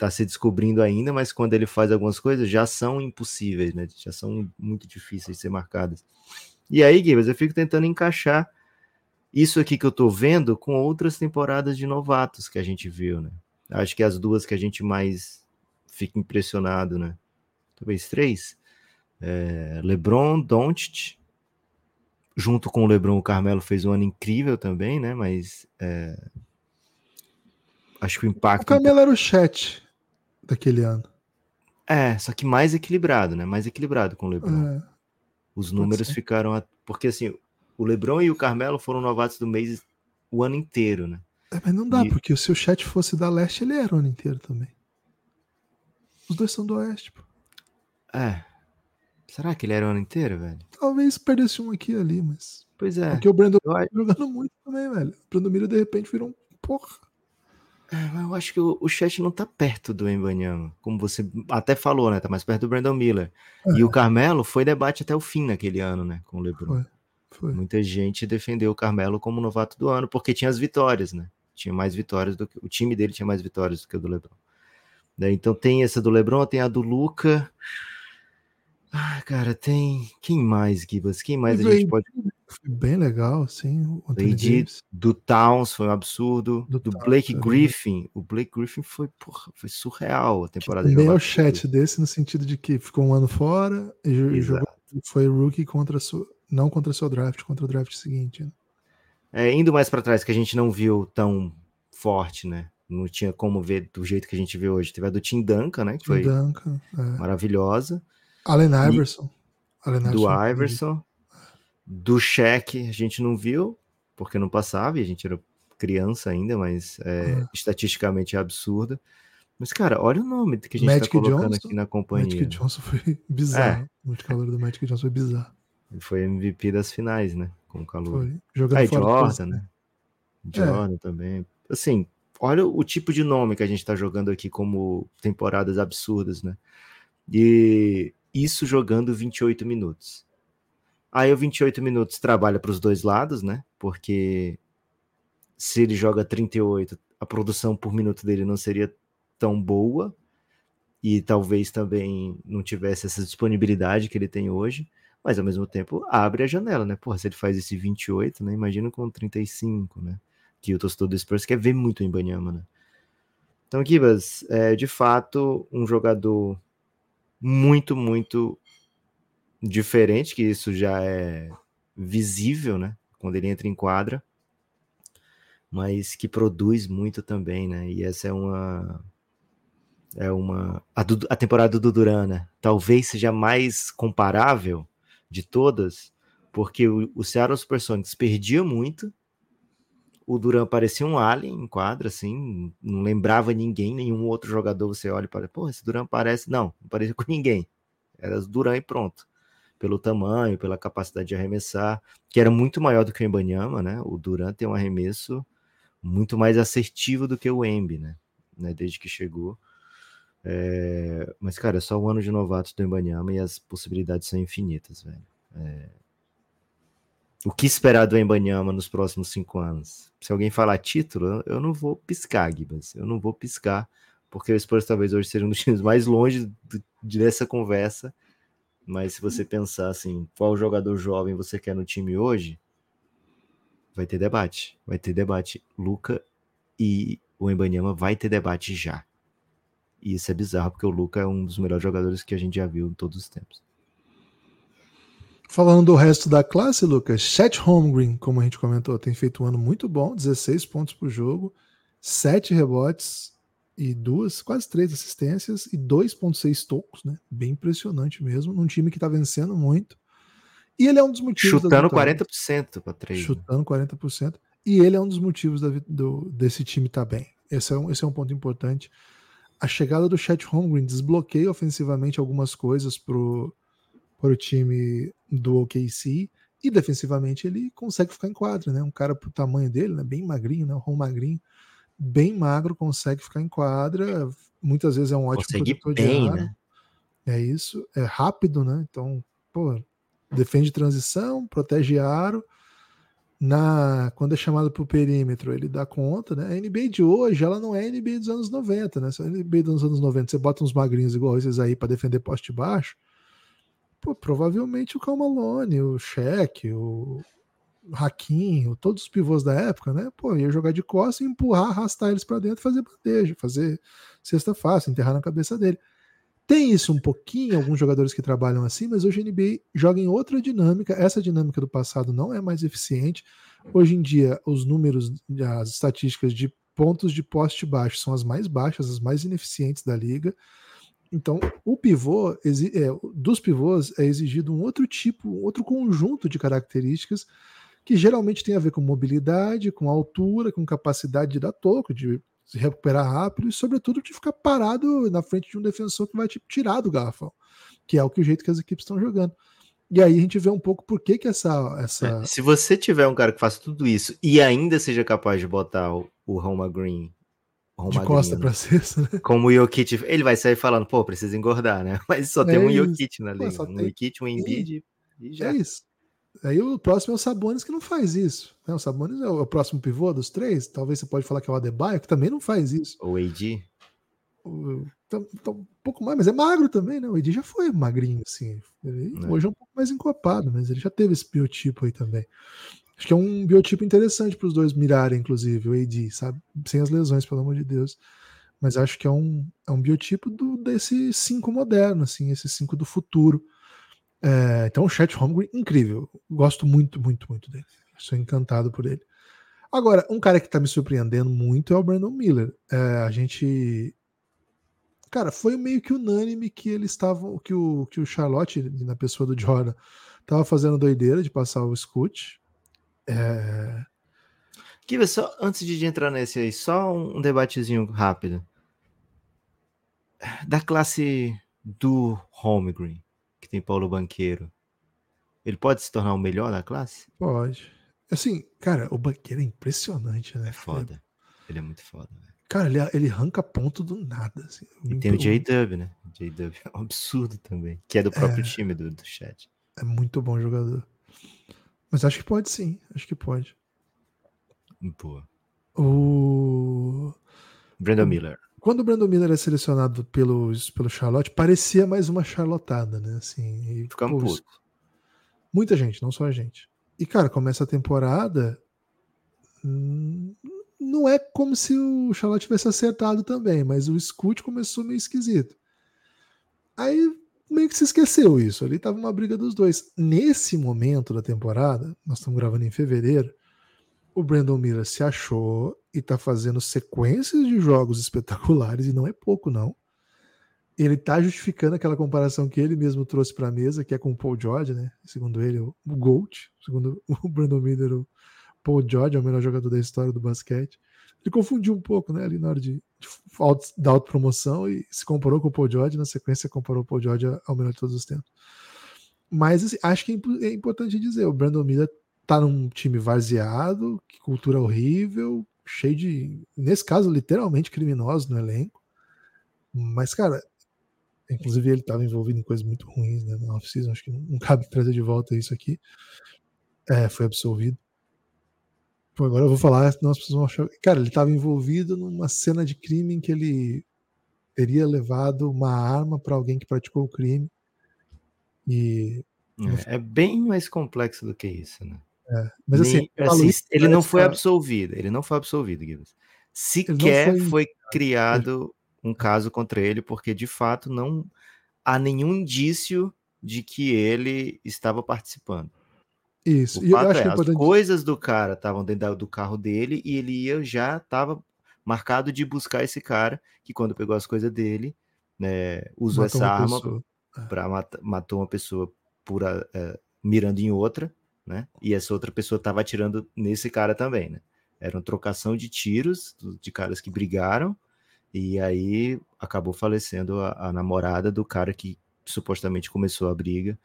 tá se descobrindo ainda, mas quando ele faz algumas coisas já são impossíveis, né? Já são muito difíceis de ser marcadas. E aí, Gibbs, eu fico tentando encaixar isso aqui que eu tô vendo com outras temporadas de novatos que a gente viu, né? Acho que as duas que a gente mais fica impressionado, né? Talvez três. É, LeBron, Doncic, junto com o LeBron, o Carmelo fez um ano incrível também, né? Mas é, acho que o impacto. O
Carmelo era o chat daquele ano.
É, só que mais equilibrado, né? Mais equilibrado com o LeBron. É, Os números ficaram. Porque assim, o LeBron e o Carmelo foram novatos do mês o ano inteiro, né?
É, mas não dá, e... porque se o chat fosse da leste, ele era o ano inteiro também. Os dois são do oeste, pô.
É. Será que ele era o ano inteiro, velho?
Talvez perdesse um aqui e ali, mas.
Pois é.
Porque o Brandon eu... tá jogando muito também, velho. O Brandon Miller de repente virou um porra.
É, eu acho que o, o chat não tá perto do Embanyama, como você até falou, né? Tá mais perto do Brandon Miller. É. E o Carmelo foi debate até o fim naquele ano, né? Com o LeBron. Foi, foi. Muita gente defendeu o Carmelo como novato do ano, porque tinha as vitórias, né? Tinha mais vitórias do que. O time dele tinha mais vitórias do que o do LeBron. Então tem essa do LeBron, tem a do Luca. Ah, cara, tem. Quem mais, Gibas? Quem mais a gente pode.
Foi bem legal, sim. O
AD, do Towns foi um absurdo. Do, do Blake Griffin. O Blake Griffin foi, porra, foi surreal a temporada
de Meio chat desse, no sentido de que ficou um ano fora e jogou, foi rookie contra sua, não contra seu draft, contra o draft seguinte. Né?
É, indo mais para trás, que a gente não viu tão forte, né? Não tinha como ver do jeito que a gente vê hoje. Teve a do Tim Duncan, né? Que foi Duncan, é. maravilhosa.
Allen Iverson.
Allen do Iverson. Do Shaq a gente não viu, porque não passava e a gente era criança ainda, mas é, estatisticamente é absurda. Mas, cara, olha o nome que a gente está colocando Johnson, aqui na companhia.
Magic Johnson foi (laughs) bizarro. É. O multicalor do Magic Johnson foi bizarro.
Ele foi MVP das finais, né? Com o calor.
Foi. Jogando
Aí, Jordan, né? Jordan é. também. Assim, olha o tipo de nome que a gente está jogando aqui como temporadas absurdas, né? E isso jogando 28 minutos. Aí o 28 minutos trabalha para os dois lados, né? Porque se ele joga 38, a produção por minuto dele não seria tão boa e talvez também não tivesse essa disponibilidade que ele tem hoje, mas ao mesmo tempo abre a janela, né? Porra, se ele faz esse 28, né? Imagina com 35, né? Que o torcedor do Spurs quer ver muito em Banyama, né? Então, Kibas, é de fato um jogador muito, muito diferente, que isso já é visível, né? Quando ele entra em quadra, mas que produz muito também, né? E essa é uma. É uma. A, a temporada do Duran, né? Talvez seja mais comparável de todas, porque o, o Seattle Supersonics perdia muito. O Duran parecia um alien em quadra, assim, não lembrava ninguém, nenhum outro jogador. Você olha para, pô, esse Duran parece. Não, não parecia com ninguém. Era o Duran e pronto pelo tamanho, pela capacidade de arremessar, que era muito maior do que o Embanyama, né? O Durant tem um arremesso muito mais assertivo do que o Embi, né? né? Desde que chegou. É... Mas, cara, é só um ano de novato do Embanyama e as possibilidades são infinitas, velho. É... O que esperar do Embanyama nos próximos cinco anos? Se alguém falar título, eu não vou piscar, Gibas. Eu não vou piscar, porque o Spurs talvez hoje seja um dos (laughs) times mais longe dessa conversa mas se você pensar assim, qual jogador jovem você quer no time hoje, vai ter debate. Vai ter debate. Luca e o Embanyama vai ter debate já. E isso é bizarro, porque o Luca é um dos melhores jogadores que a gente já viu em todos os tempos.
Falando do resto da classe, Lucas, Chet Holmgren, como a gente comentou, tem feito um ano muito bom, 16 pontos por jogo, 7 rebotes, e duas, quase três assistências e 2,6 tocos, né? Bem impressionante mesmo, num time que tá vencendo muito. E ele é um dos motivos.
Chutando 40% para três.
Né? Chutando 40%. E ele é um dos motivos da, do, desse time tá bem. Esse é, um, esse é um ponto importante. A chegada do Chet Holmgren desbloqueia ofensivamente algumas coisas pro, pro time do OKC e defensivamente ele consegue ficar em quadra, né? Um cara pro tamanho dele, né? Bem magrinho, né? Um magrinho bem magro, consegue ficar em quadra, muitas vezes é um ótimo
consegue bem, né?
É isso, é rápido, né? Então, pô, defende transição, protege aro. Na, quando é chamado para o perímetro, ele dá conta, né? A NBA de hoje, ela não é a NBA dos anos 90, né? Se a NBA dos anos 90 você bota uns magrinhos igual esses aí para defender poste baixo, pô, provavelmente o Cal Malone, o Shaq, o, Raquinho, todos os pivôs da época, né? Pô, ia jogar de costas, empurrar, arrastar eles para dentro, fazer bandeja, fazer cesta fácil, enterrar na cabeça dele. Tem isso um pouquinho, alguns jogadores que trabalham assim, mas hoje a NBA joga em outra dinâmica. Essa dinâmica do passado não é mais eficiente. Hoje em dia, os números, as estatísticas de pontos de poste baixo são as mais baixas, as mais ineficientes da liga. Então, o pivô, é, dos pivôs, é exigido um outro tipo, um outro conjunto de características que geralmente tem a ver com mobilidade, com altura, com capacidade de dar toco, de se recuperar rápido e, sobretudo, de ficar parado na frente de um defensor que vai te tirar do garrafão, que é o que o jeito que as equipes estão jogando. E aí a gente vê um pouco por que, que essa. essa...
É, se você tiver um cara que faça tudo isso e ainda seja capaz de botar o, o Green.
De costa para cesta, né? (laughs)
Como o Jokic, ele vai sair falando, pô, precisa engordar, né? (laughs) Mas só é tem um Jokic na liga. Um tem... Jokic, um Embiid e já.
É isso. Aí o próximo é o Sabonis que não faz isso. Né? O Sabonis é o próximo pivô dos três. Talvez você pode falar que é o Adebayo, que também não faz isso.
O AD?
O, tá, tá um pouco mais, mas é magro também, né? O AD já foi magrinho, assim. Ele, é. Hoje é um pouco mais encopado, mas ele já teve esse biotipo aí também. Acho que é um biotipo interessante para os dois mirarem, inclusive, o AD, sabe? Sem as lesões, pelo amor de Deus. Mas acho que é um, é um biotipo do, desse cinco moderno, assim, esse cinco do futuro. É, então, o Chat Holmgren, incrível. Gosto muito, muito, muito dele. Sou encantado por ele. Agora, um cara que está me surpreendendo muito é o Brandon Miller. É, a gente. Cara, foi meio que unânime que eles estavam. Que o, que o Charlotte, na pessoa do Jordan, estava fazendo doideira de passar o Scoot. É...
Kiva, só antes de entrar nesse aí, só um debatezinho rápido. Da classe do Holmgren tem Paulo Banqueiro, ele pode se tornar o melhor da classe?
Pode. Assim, cara, o Banqueiro é impressionante, né?
É foda. Ele é muito foda, velho.
Cara, ele, ele arranca ponto do nada. Assim.
E tem o J-Dub, né? J-Dub é um absurdo também. Que é do próprio é, time do, do chat.
É muito bom jogador. Mas acho que pode sim. Acho que pode.
Boa.
O.
Brandon Miller
quando o Brandon Miller é selecionado pelos, pelo Charlotte, parecia mais uma charlotada, né? Assim, e,
Ficamos puto.
Muita gente, não só a gente. E, cara, começa a temporada. Hum, não é como se o Charlotte tivesse acertado também, mas o Scoot começou meio esquisito. Aí meio que se esqueceu isso. Ali tava uma briga dos dois. Nesse momento da temporada, nós estamos gravando em fevereiro, o Brandon Miller se achou e tá fazendo sequências de jogos espetaculares, e não é pouco, não. Ele tá justificando aquela comparação que ele mesmo trouxe para a mesa, que é com o Paul George, né? Segundo ele, o GOAT, segundo o Brandon Miller, o Paul George é o melhor jogador da história do basquete. Ele confundiu um pouco, né? Ali na hora de, de auto, da autopromoção e se comparou com o Paul George, na sequência comparou o Paul George ao melhor de todos os tempos. Mas assim, acho que é, é importante dizer, o Brandon Miller tá num time vaziado, que cultura horrível, cheio de, nesse caso, literalmente criminosos no elenco. Mas, cara, inclusive ele estava envolvido em coisas muito ruins né, no off-season, acho que não, não, cabe trazer de volta isso aqui. É, foi absolvido. Pô, agora eu vou falar, senão as pessoas vão achar. Cara, ele estava envolvido numa cena de crime em que ele teria levado uma arma para alguém que praticou o crime. E.
É, é bem mais complexo do que isso, né?
É, mas assim,
Nem, assim ele não foi absolvido, ele não foi absolvido, Gibbs. Sequer foi... foi criado um caso contra ele, porque de fato não há nenhum indício de que ele estava participando.
Isso.
O e fato é, as importante... coisas do cara estavam dentro do carro dele e ele ia já estava marcado de buscar esse cara que quando pegou as coisas dele, né, usou matou essa arma para matar matou uma pessoa por uh, mirando em outra né? E essa outra pessoa estava atirando nesse cara também, né? Era uma trocação de tiros de caras que brigaram e aí acabou falecendo a, a namorada do cara que supostamente começou a briga.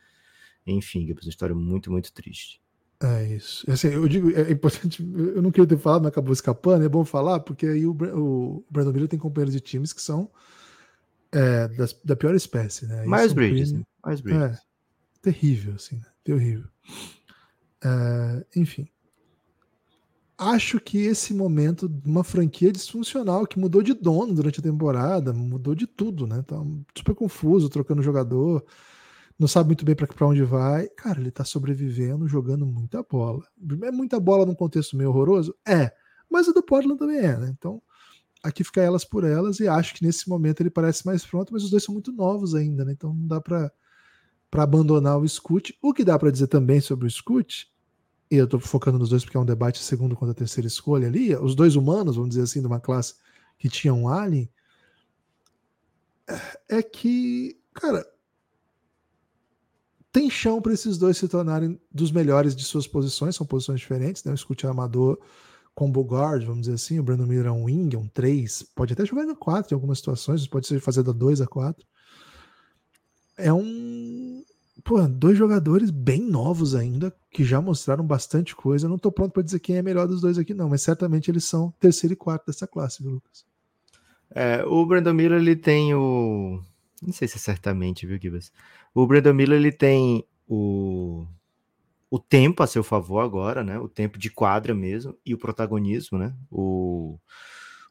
Enfim, é uma história muito, muito triste.
É isso. Assim, eu digo, é importante, eu não queria ter falado, mas acabou escapando, é bom falar, porque aí o, o Brandon Miller tem companheiros de times que são é, das, da pior espécie, né?
Mais Bridges, né? Mais Bridges.
É, terrível, assim, né? terrível. É, enfim. Acho que esse momento de uma franquia disfuncional que mudou de dono durante a temporada, mudou de tudo, né? Tá super confuso, trocando jogador. Não sabe muito bem para onde vai. Cara, ele tá sobrevivendo, jogando muita bola. É muita bola num contexto meio horroroso? É. Mas o do Portland também é, né? Então, aqui fica elas por elas e acho que nesse momento ele parece mais pronto, mas os dois são muito novos ainda, né? Então não dá para para abandonar o Scoot. O que dá para dizer também sobre o Scoot, e eu tô focando nos dois porque é um debate segundo contra a terceira escolha ali, os dois humanos, vamos dizer assim, de uma classe que tinha um alien, é que, cara, tem chão para esses dois se tornarem dos melhores de suas posições, são posições diferentes, né? O Scoot é armador, combo guard, vamos dizer assim, o Brandon Miller é um wing, é um 3, pode até jogar na 4 em algumas situações, pode ser fazer da 2 a 4. É um. Pô, dois jogadores bem novos ainda, que já mostraram bastante coisa. Eu não tô pronto para dizer quem é melhor dos dois aqui, não, mas certamente eles são terceiro e quarto dessa classe, viu, Lucas?
É, o Brandon Miller, ele tem o. Não sei se é certamente, viu, Gibas? O Brandon Miller, ele tem o o tempo a seu favor agora, né? O tempo de quadra mesmo e o protagonismo, né? O,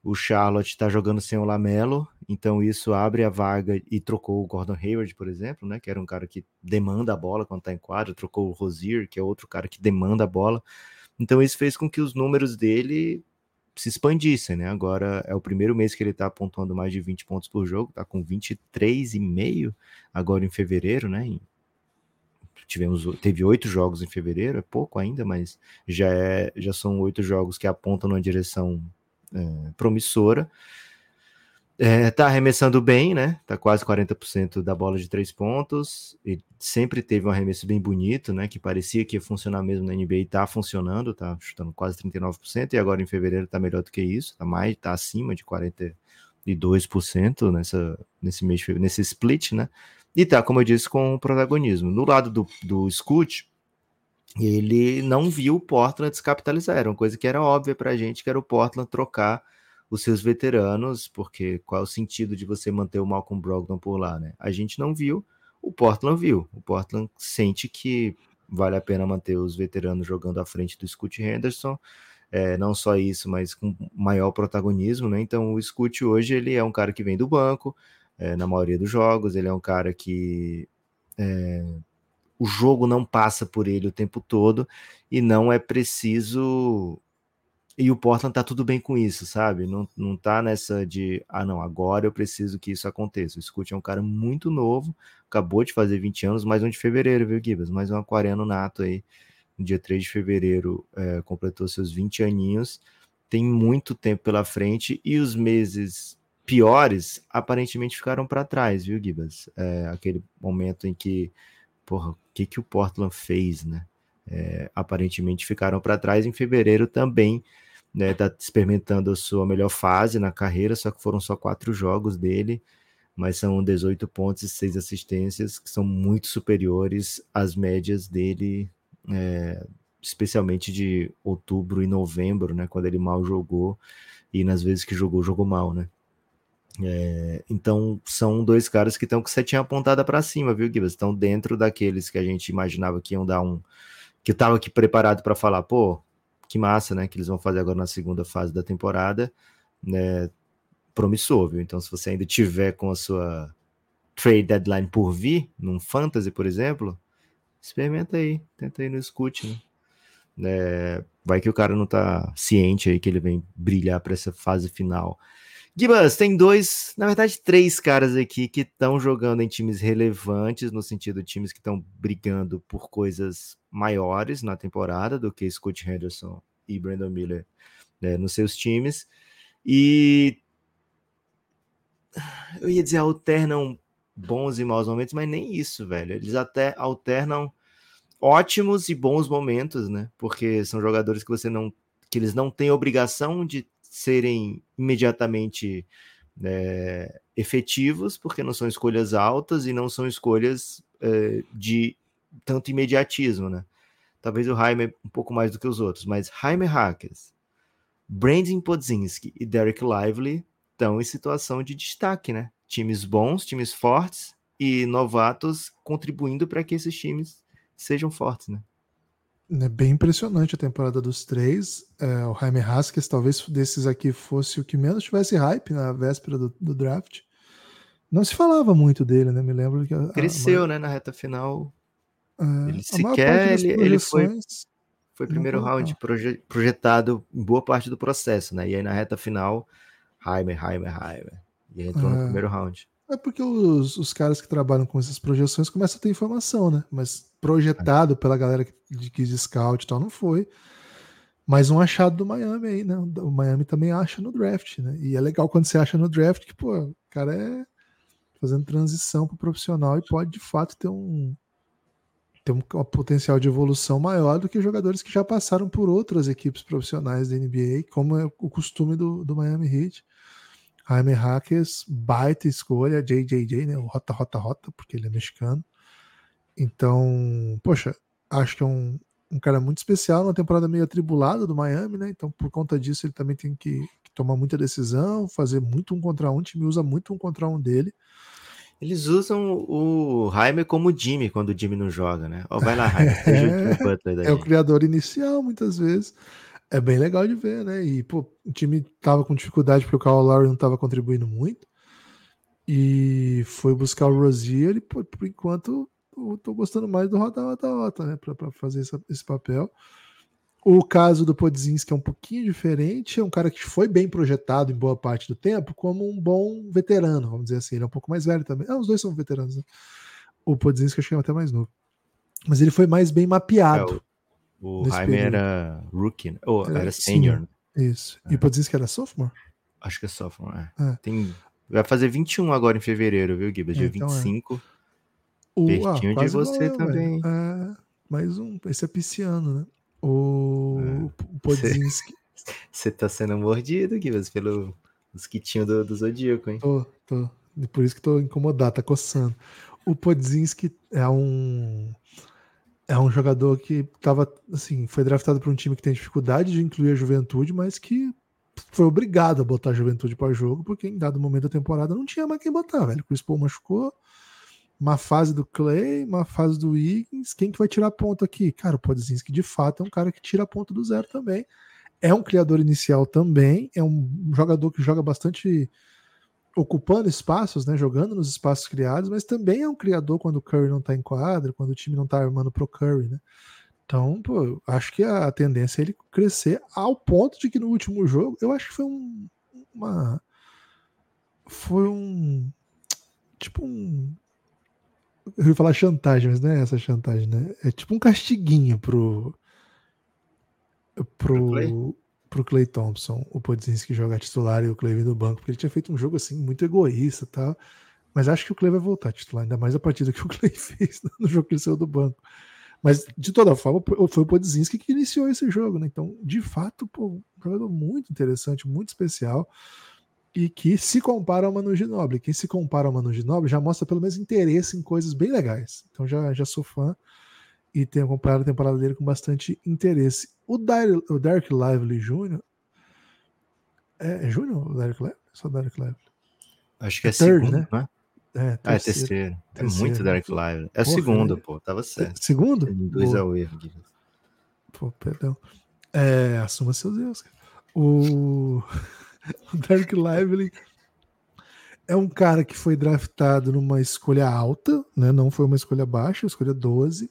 o Charlotte está jogando sem o Lamelo, então isso abre a vaga e trocou o Gordon Hayward, por exemplo, né? Que era um cara que demanda a bola quando está em quadra, trocou o Rosier, que é outro cara que demanda a bola. Então isso fez com que os números dele se expandissem, né? Agora é o primeiro mês que ele está pontuando mais de 20 pontos por jogo, tá com 23,5 agora em fevereiro, né? tivemos teve oito jogos em fevereiro, é pouco ainda, mas já é já são oito jogos que apontam numa direção é, promissora. É, tá arremessando bem, né? Tá quase 40% da bola de três pontos. E sempre teve um arremesso bem bonito, né? Que parecia que ia funcionar mesmo na NBA e tá funcionando, tá chutando quase 39%. E agora em fevereiro tá melhor do que isso, tá mais, tá acima de 42% nessa, nesse mês, nesse split, né? E tá, como eu disse, com o protagonismo. No lado do, do Scoot, ele não viu o Portland descapitalizar. Era uma coisa que era óbvia pra gente, que era o Portland trocar os seus veteranos, porque qual é o sentido de você manter o Malcolm Brogdon por lá, né? A gente não viu, o Portland viu. O Portland sente que vale a pena manter os veteranos jogando à frente do Scoot Henderson. É, não só isso, mas com maior protagonismo, né? Então o Scoot hoje ele é um cara que vem do banco, é, na maioria dos jogos. Ele é um cara que é, o jogo não passa por ele o tempo todo e não é preciso. E o Portland tá tudo bem com isso, sabe? Não, não tá nessa de, ah, não, agora eu preciso que isso aconteça. O Scoot é um cara muito novo, acabou de fazer 20 anos, mais um de fevereiro, viu, Gibas? Mais um aquariano nato aí. No dia 3 de fevereiro é, completou seus 20 aninhos. Tem muito tempo pela frente e os meses piores aparentemente ficaram para trás, viu, Gibas? É, aquele momento em que, porra, o que, que o Portland fez, né? É, aparentemente ficaram para trás em fevereiro também, né? Tá experimentando a sua melhor fase na carreira, só que foram só quatro jogos dele, mas são 18 pontos e seis assistências, que são muito superiores às médias dele, é, especialmente de outubro e novembro, né? Quando ele mal jogou e nas vezes que jogou, jogou mal, né? É, então são dois caras que estão com setinha apontada para cima, viu, Gibas? Estão dentro daqueles que a gente imaginava que iam dar um. que estava aqui preparado para falar, pô, que massa, né? Que eles vão fazer agora na segunda fase da temporada, né? Promissor, viu? Então, se você ainda tiver com a sua trade deadline por vir, num fantasy, por exemplo, experimenta aí, tenta aí no escute, né? É, vai que o cara não tá ciente aí que ele vem brilhar para essa fase final. Gibas, tem dois, na verdade, três caras aqui que estão jogando em times relevantes, no sentido de times que estão brigando por coisas maiores na temporada do que Scott Henderson e Brandon Miller né, nos seus times. E eu ia dizer alternam bons e maus momentos, mas nem isso, velho. Eles até alternam ótimos e bons momentos, né? Porque são jogadores que você não que eles não têm obrigação de serem imediatamente é, efetivos, porque não são escolhas altas e não são escolhas é, de tanto imediatismo, né? Talvez o Jaime um pouco mais do que os outros, mas Jaime Hackers, Brandon Podzinski e Derek Lively estão em situação de destaque, né? Times bons, times fortes e novatos contribuindo para que esses times sejam fortes, né?
É bem impressionante a temporada dos três. É, o Jaime Haskins, talvez desses aqui fosse o que menos tivesse hype na véspera do, do draft. Não se falava muito dele, né? Me lembro que.
Cresceu, né? Na reta final. É, ele sequer ele, ele foi, foi primeiro round proje, projetado em boa parte do processo, né? E aí na reta final, Heimer, Heimer, Heimer. E entrou é. no primeiro round.
É porque os, os caras que trabalham com essas projeções começam a ter informação, né? Mas projetado pela galera que, que de scout e tal, não foi. Mas um achado do Miami aí, né? O Miami também acha no draft, né? E é legal quando você acha no draft que, pô, o cara é fazendo transição para profissional e pode de fato ter um ter um, um, potencial de evolução maior do que jogadores que já passaram por outras equipes profissionais da NBA, como é o costume do, do Miami Heat. Jaime Hackers, baita escolha, JJJ, né? O Rota Rota Rota, porque ele é mexicano. Então, poxa, acho que é um, um cara muito especial, numa temporada meio atribulada do Miami, né? Então, por conta disso, ele também tem que, que tomar muita decisão, fazer muito um contra um. O time usa muito um contra um dele.
Eles usam o Jaime como Jimmy quando o Jimmy não joga, né? Ó, vai lá, (laughs) seja
é, o Butler daí. É o criador inicial, muitas vezes. É bem legal de ver, né? E, pô, o time tava com dificuldade porque o Kyle Lowry não tava contribuindo muito. E foi buscar o Rozier e, por, por enquanto, eu tô gostando mais do Rota Rota Rota, né? Pra, pra fazer essa, esse papel. O caso do Podzinski é um pouquinho diferente. É um cara que foi bem projetado em boa parte do tempo como um bom veterano, vamos dizer assim. Ele é um pouco mais velho também. Ah, os dois são veteranos, né? O Podzinski acho que é até mais novo. Mas ele foi mais bem mapeado.
É, o Jaime era rookie, né? ou era, era senior. Sim,
né? isso. É. E o Podzinski era sophomore?
Acho que é sophomore, é. é. Tem... Vai fazer 21 agora em fevereiro, viu, Gibas? Dia então 25. É.
O, Pertinho ah, de você também. É, mais um. Esse é pisciano, né? O, é. o Podzinski. (laughs)
Você tá sendo mordido, Gibas, pelo mosquitinho do, do Zodíaco, hein?
Tô, tô. Por isso que tô incomodado, tá coçando. O Podzinski é um. É um jogador que tava, assim, foi draftado para um time que tem dificuldade de incluir a juventude, mas que foi obrigado a botar a juventude para jogo, porque em dado momento da temporada não tinha mais quem botar, velho. O Chris Paul machucou, uma fase do Clay, uma fase do Wiggins. Quem que vai tirar ponto aqui? Cara, o Podzinski de fato é um cara que tira ponto do zero também. É um criador inicial também, é um jogador que joga bastante ocupando espaços, né, jogando nos espaços criados, mas também é um criador quando o Curry não tá em quadra, quando o time não tá armando pro Curry, né? Então, pô, acho que a tendência é ele crescer ao ponto de que no último jogo, eu acho que foi um uma foi um tipo um eu ia falar chantagem, mas não é essa chantagem, né? É tipo um castiguinho pro. pro. Clay? pro Clay Thompson, o Podzinski jogar titular e o Clay vir do banco, porque ele tinha feito um jogo assim muito egoísta tá? Mas acho que o Clay vai voltar titular, ainda mais a partida que o (laughs) Clay fez no jogo que ele saiu do banco. Mas, de toda forma, foi o Podzinski que iniciou esse jogo, né? Então, de fato, pô, um jogador muito interessante, muito especial e que se compara ao Manu Ginobili. Quem se compara ao Manu Ginobili já mostra pelo menos interesse em coisas bem legais. Então já, já sou fã e tenho acompanhado a temporada dele com bastante interesse. O, Dar o Derek Lively Jr. É, é Júnior o Derek Lively? Só Derek Lively.
Acho que é, é third, segundo, né? né? É, ah, é terceiro. É muito Derek Lively. É o segundo, pô. Tava certo.
Segundo?
Dois ao erro.
Pô, perdão. É, assuma seus erros. O... (laughs) O Derek Lively é um cara que foi draftado numa escolha alta, né? não foi uma escolha baixa, escolha 12.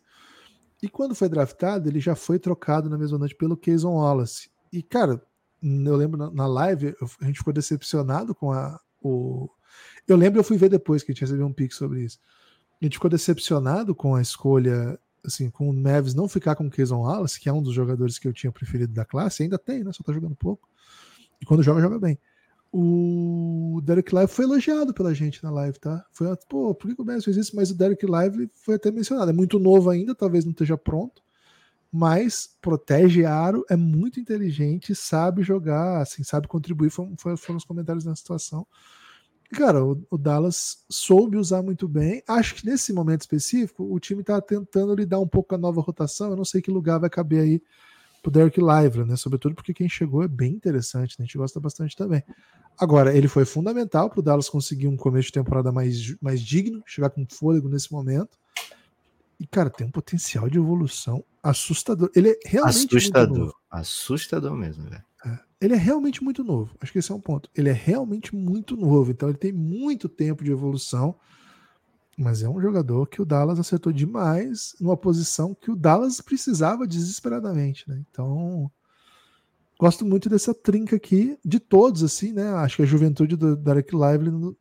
E quando foi draftado, ele já foi trocado na mesma noite pelo Keyson Wallace. E, cara, eu lembro na live, a gente ficou decepcionado com a. O... Eu lembro, eu fui ver depois que a gente recebeu um pique sobre isso. A gente ficou decepcionado com a escolha, assim, com o Neves não ficar com o Keyson Wallace, que é um dos jogadores que eu tinha preferido da classe, ainda tem, né? Só tá jogando pouco. E quando joga, joga bem. O Derek Live foi elogiado pela gente na live, tá? Foi, pô, por que o Messi fez isso? Mas o Derek Live foi até mencionado. É muito novo ainda, talvez não esteja pronto, mas protege aro, é muito inteligente, sabe jogar, assim, sabe contribuir. Foram, foram os comentários na situação. E, cara, o, o, Dallas soube usar muito bem. Acho que nesse momento específico, o time tá tentando lidar um pouco com a nova rotação. Eu não sei que lugar vai caber aí pro Derek Lively, né? Sobretudo porque quem chegou é bem interessante, né? a gente gosta bastante também. Agora, ele foi fundamental para o Dallas conseguir um começo de temporada mais, mais digno, chegar com fôlego nesse momento. E, cara, tem um potencial de evolução assustador. Ele é realmente.
Assustador. Assustador mesmo, velho. É.
ele é realmente muito novo. Acho que esse é um ponto. Ele é realmente muito novo, então ele tem muito tempo de evolução. Mas é um jogador que o Dallas acertou demais numa posição que o Dallas precisava desesperadamente, né? Então, gosto muito dessa trinca aqui, de todos, assim, né? Acho que a juventude do Derek Lively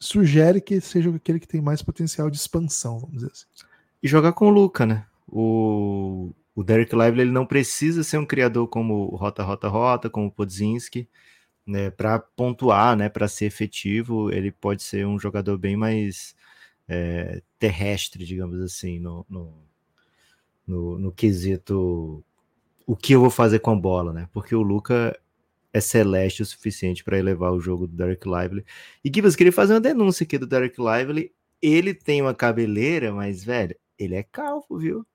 sugere que seja aquele que tem mais potencial de expansão, vamos dizer assim.
E jogar com o Luca, né? O, o Derek Lively ele não precisa ser um criador como o Rota Rota Rota, como o Podzinski, né? Para pontuar, né? Para ser efetivo, ele pode ser um jogador bem mais é, terrestre, digamos assim, no, no, no, no quesito o que eu vou fazer com a bola, né? Porque o Luca é celeste o suficiente para elevar o jogo do Derek Lively. E Gibbs, queria fazer uma denúncia aqui do Derek Lively. Ele tem uma cabeleira, mas, velho, ele é calvo, viu?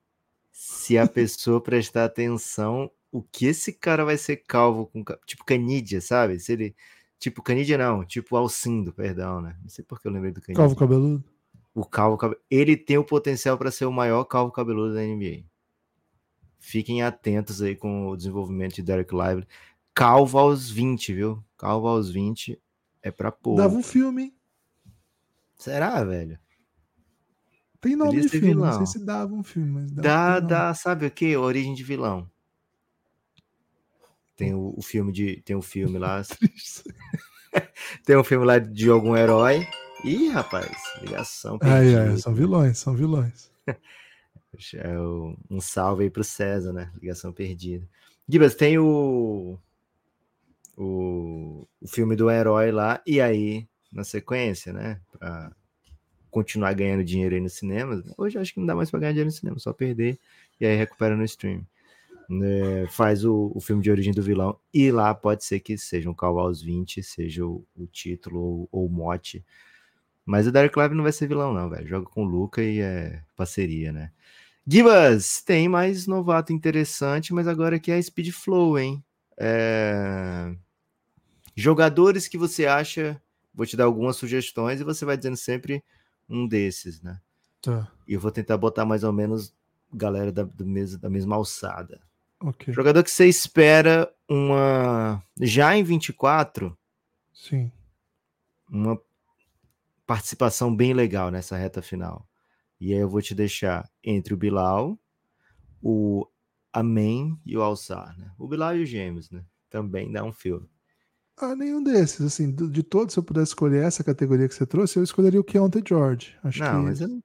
Se a (laughs) pessoa prestar atenção, o que esse cara vai ser calvo com. Tipo Canidia, sabe? Se ele. Tipo Canidia, não, tipo Alcindo, perdão, né? Não sei porque eu lembrei do Canidia.
Calvo cabeludo?
O calvo cabeludo. Ele tem o potencial para ser o maior calvo cabeludo da NBA. Fiquem atentos aí com o desenvolvimento de Derek Lively. Calvo aos 20, viu? Calvo aos 20 é pra pôr.
Dava um filme, hein?
Será, velho?
Tem nome de filme, vilão. não sei se dava um filme, mas
dá, dá, sabe o que? Origem de vilão. Tem o, o filme de, tem um filme lá. (laughs) (laughs) tem um filme lá de algum herói. Ih, rapaz, ligação.
Ai, ai, são vilões, são vilões. (laughs)
É um salve aí pro César, né? Ligação perdida. Gibas, tem o, o, o filme do herói lá, e aí, na sequência, né? Pra continuar ganhando dinheiro aí no cinema. Hoje acho que não dá mais para ganhar dinheiro no cinema, só perder e aí recupera no stream. É, faz o, o, filme de origem do vilão e lá pode ser que seja um Calvo aos 20, seja o, o título ou, ou, o mote. Mas o Derek Lively não vai ser vilão, não, velho. Joga com o Luca e é parceria, né? Gibas, tem mais novato interessante, mas agora aqui é a Speed Flow, hein? É... Jogadores que você acha, vou te dar algumas sugestões e você vai dizendo sempre um desses, né?
Tá.
E eu vou tentar botar mais ou menos galera da, do mesmo, da mesma alçada.
Okay.
Jogador que você espera uma. Já em 24.
Sim.
Uma participação bem legal nessa reta final. E aí eu vou te deixar entre o Bilal, o Amen e o Alçar, né? O Bilal e o Gêmeos, né? Também dá um filme.
Ah, nenhum desses. Assim, de todos, se eu pudesse escolher essa categoria que você trouxe, eu escolheria o Keontae George. Acho
não,
que...
mas eu não,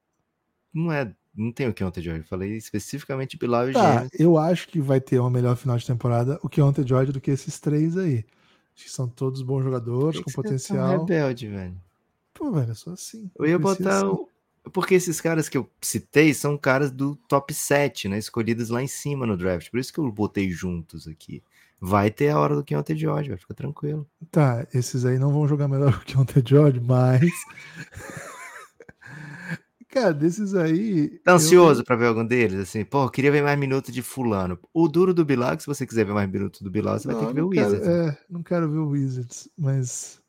não é. Não tem o Keontae George. Eu falei especificamente Bilal e
tá,
Gêmeos.
Eu acho que vai ter uma melhor final de temporada o Keontae George do que esses três aí. Acho que são todos bons jogadores, com tá potencial. É
rebelde, velho.
Pô, velho, é só assim.
Eu ia botar assim. porque esses caras que eu citei são caras do top 7, né? Escolhidos lá em cima no draft. Por isso que eu botei juntos aqui. Vai ter a hora do Keontae George, vai ficar tranquilo.
Tá, esses aí não vão jogar melhor que (laughs) o Keontae George, mas. (laughs) Cara, desses aí.
Tá ansioso eu... pra ver algum deles? Assim, pô, queria ver mais minutos de Fulano. O duro do Bilal, se você quiser ver mais minutos do Bilal, você não, vai ter que ver o
quero,
Wizards.
É, não quero ver o Wizards, mas.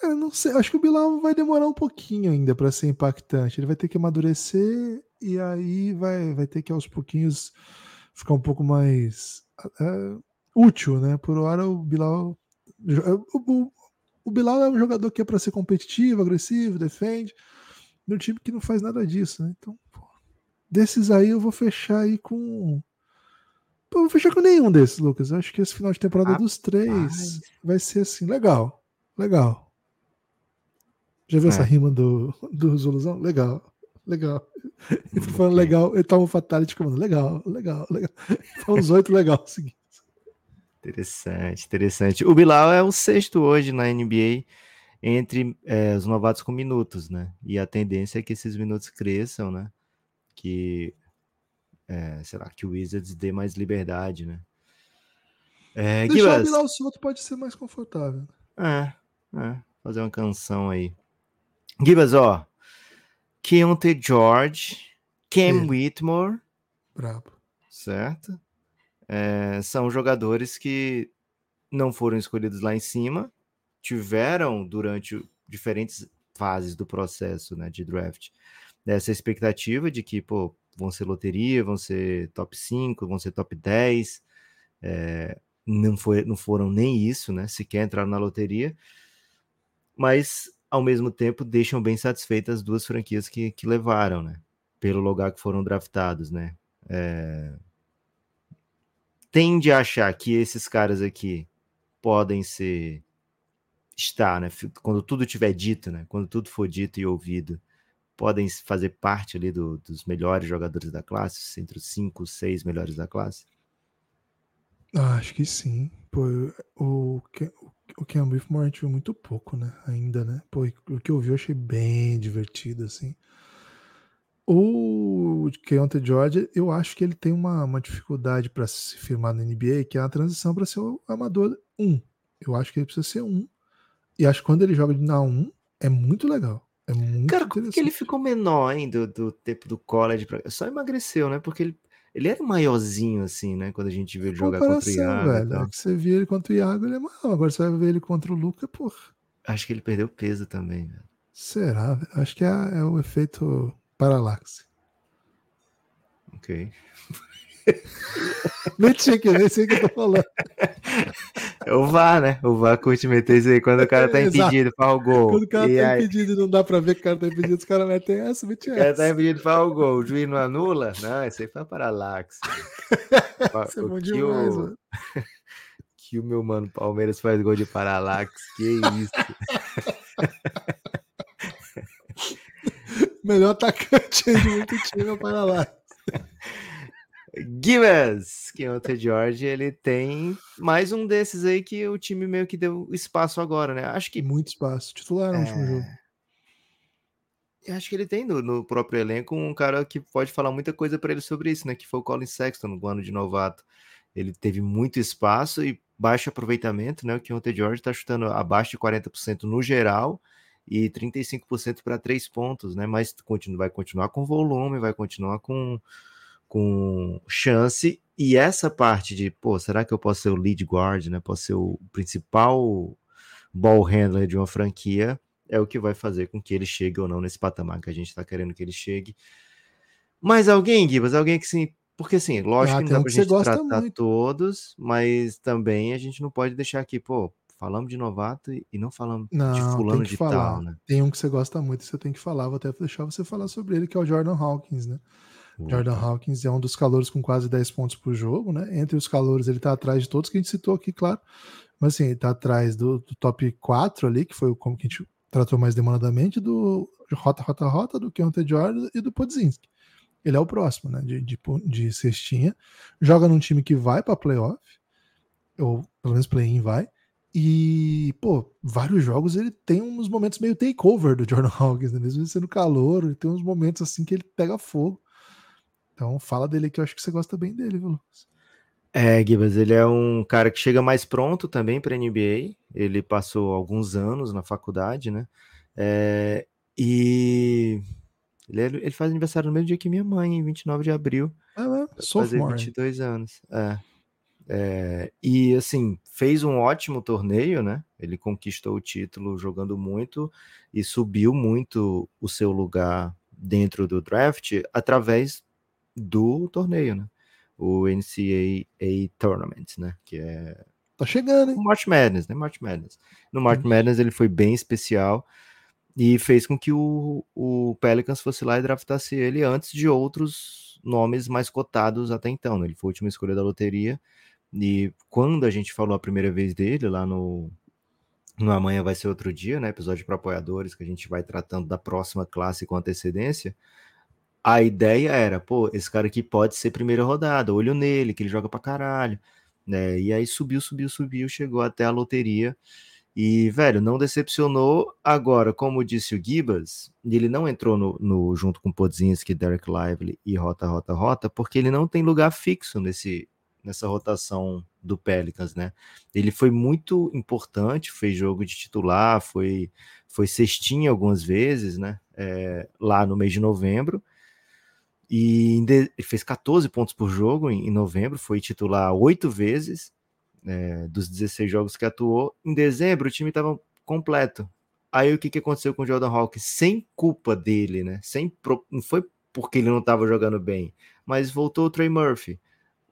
Cara, não sei. Acho que o Bilal vai demorar um pouquinho ainda para ser impactante. Ele vai ter que amadurecer e aí vai, vai ter que aos pouquinhos ficar um pouco mais é, útil, né? Por hora o Bilal. O, o Bilal é um jogador que é para ser competitivo, agressivo, defende. No time que não faz nada disso, né? Então, pô, desses aí eu vou fechar aí com. Pô, eu vou fechar com nenhum desses, Lucas. Eu acho que esse final de temporada dos três vai ser assim, legal. Legal. Já viu é. essa rima do, do? Legal, legal. (laughs) Ele falando legal, ele tava um fatality comando. Legal, legal, legal. (laughs) Foi uns oito legal seguidos.
Interessante, interessante. O Bilal é o sexto hoje na NBA entre é, os novatos com minutos, né? E a tendência é que esses minutos cresçam, né? Que, é, será que o Wizards dê mais liberdade, né?
É, Deixar o Bilal solto pode ser mais confortável.
É, é, fazer uma canção aí. Gibas, ó. Keontae George, Cam. Whitmore.
Brabo.
Certo? É, são jogadores que não foram escolhidos lá em cima, tiveram durante diferentes fases do processo né, de draft essa expectativa de que pô, vão ser loteria, vão ser top 5, vão ser top 10. É, não, foi, não foram nem isso, né? Sequer entraram na loteria, mas ao mesmo tempo deixam bem satisfeitas as duas franquias que, que levaram, né? Pelo lugar que foram draftados, né? É... Tende a achar que esses caras aqui podem ser estar, né? Quando tudo tiver dito, né? Quando tudo for dito e ouvido, podem fazer parte ali do, dos melhores jogadores da classe, entre os cinco, seis melhores da classe?
Acho que sim. Pô, o, o Ken Whitmore a gente viu muito pouco, né? Ainda, né? Pô, o que eu vi eu achei bem divertido, assim. O Keontae George, eu acho que ele tem uma, uma dificuldade para se firmar na NBA, que é a transição para ser o amador 1. Eu acho que ele precisa ser 1. E acho que quando ele joga na 1, é muito legal. É muito
Cara, como que ele ficou menor, hein, do, do tempo do college? Pra... Só emagreceu, né? Porque ele ele era maiorzinho, assim, né? Quando a gente viu ele jogar contra o Iago.
Velho, é que você via ele contra o Iago, ele é maior. Agora você vai ver ele contra o Luca, porra.
Acho que ele perdeu peso também, velho.
Será? Acho que é, é o efeito paralaxe.
Ok. (laughs)
Nem tinha que nem sei o que eu tô falando.
É o VAR, né? O VAR curte meter isso aí quando o cara tá (laughs) impedido para o gol.
Quando o cara
e
tá
aí...
impedido e não dá pra ver que o cara tá impedido, os caras metem essa, metem essa.
O cara tá impedido para o gol, o juiz não anula? Não, isso aí foi paralaxe. (laughs)
isso é bom demais,
o...
mano.
que o meu mano Palmeiras faz gol de paralaxe, que isso.
Melhor atacante de muito time é o Paralaxe.
Gibbs, que é o T. George, ele tem mais um desses aí que o time meio que deu espaço agora, né? Acho que.
Muito espaço. Titular no é... último jogo.
Eu acho que ele tem no, no, próprio elenco um cara que pode falar muita coisa para ele sobre isso, né? Que foi o Colin Sexton no ano de novato. Ele teve muito espaço e baixo aproveitamento, né? O que o T. George está chutando abaixo de 40% no geral e 35% para três pontos, né? Mas continua, vai continuar com volume, vai continuar com com chance. E essa parte de, pô, será que eu posso ser o lead guard, né? Posso ser o principal ball handler de uma franquia? É o que vai fazer com que ele chegue ou não nesse patamar que a gente está querendo que ele chegue. Mas alguém, Gibas, alguém que sim. Porque assim, lógico ah, que não dá pra gente tratar muito. todos, mas também a gente não pode deixar aqui, pô, falamos de novato e não falamos
não,
de fulano de
falar.
tal, né?
Tem um que você gosta muito, você tem que falar, vou até deixar você falar sobre ele, que é o Jordan Hawkins, né? Jordan Hawkins é um dos calores com quase 10 pontos por jogo, né? Entre os calores, ele tá atrás de todos que a gente citou aqui, claro. Mas assim, ele tá atrás do, do top 4 ali, que foi o como que a gente tratou mais demandadamente, do Rota Rota Rota, do Keontae Jordan e do Podzinski. Ele é o próximo, né? De, de, de cestinha. Joga num time que vai para playoff, ou pelo menos play-in vai. E, pô, vários jogos ele tem uns momentos meio takeover do Jordan Hawkins, né? mesmo sendo calor, ele tem uns momentos assim que ele pega fogo. Então fala dele que eu acho que você gosta bem dele, viu, Lucas?
É, Gibas, ele é um cara que chega mais pronto também para NBA. Ele passou alguns anos na faculdade, né? É, e ele, é, ele, faz aniversário no mesmo dia que minha mãe, em 29 de abril.
Ah, é, sophomore.
22 anos. É. é. E assim, fez um ótimo torneio, né? Ele conquistou o título jogando muito e subiu muito o seu lugar dentro do draft através do torneio, né? O NCAA Tournament, né? Que é.
Tá chegando, hein?
O March Madness, né? March Madness. No March Madness ele foi bem especial e fez com que o, o Pelicans fosse lá e draftasse ele antes de outros nomes mais cotados até então. Né? Ele foi a última escolha da loteria. E quando a gente falou a primeira vez dele lá no, no Amanhã Vai Ser Outro Dia, né? Episódio para apoiadores, que a gente vai tratando da próxima classe com antecedência a ideia era, pô, esse cara aqui pode ser primeira rodada, olho nele, que ele joga pra caralho, né? E aí subiu, subiu, subiu, chegou até a loteria. E, velho, não decepcionou. Agora, como disse o Gibas, ele não entrou no, no junto com Podzinski, Derek Lively e Rota, Rota, Rota, porque ele não tem lugar fixo nesse, nessa rotação do Pelicans, né? Ele foi muito importante, fez jogo de titular, foi, foi cestinha algumas vezes, né? É, lá no mês de novembro e fez 14 pontos por jogo em, em novembro, foi titular oito vezes é, dos 16 jogos que atuou. Em dezembro, o time estava completo. Aí o que, que aconteceu com o Jordan Hawkins? Sem culpa dele, né? Sem, não foi porque ele não estava jogando bem, mas voltou o Trey Murphy.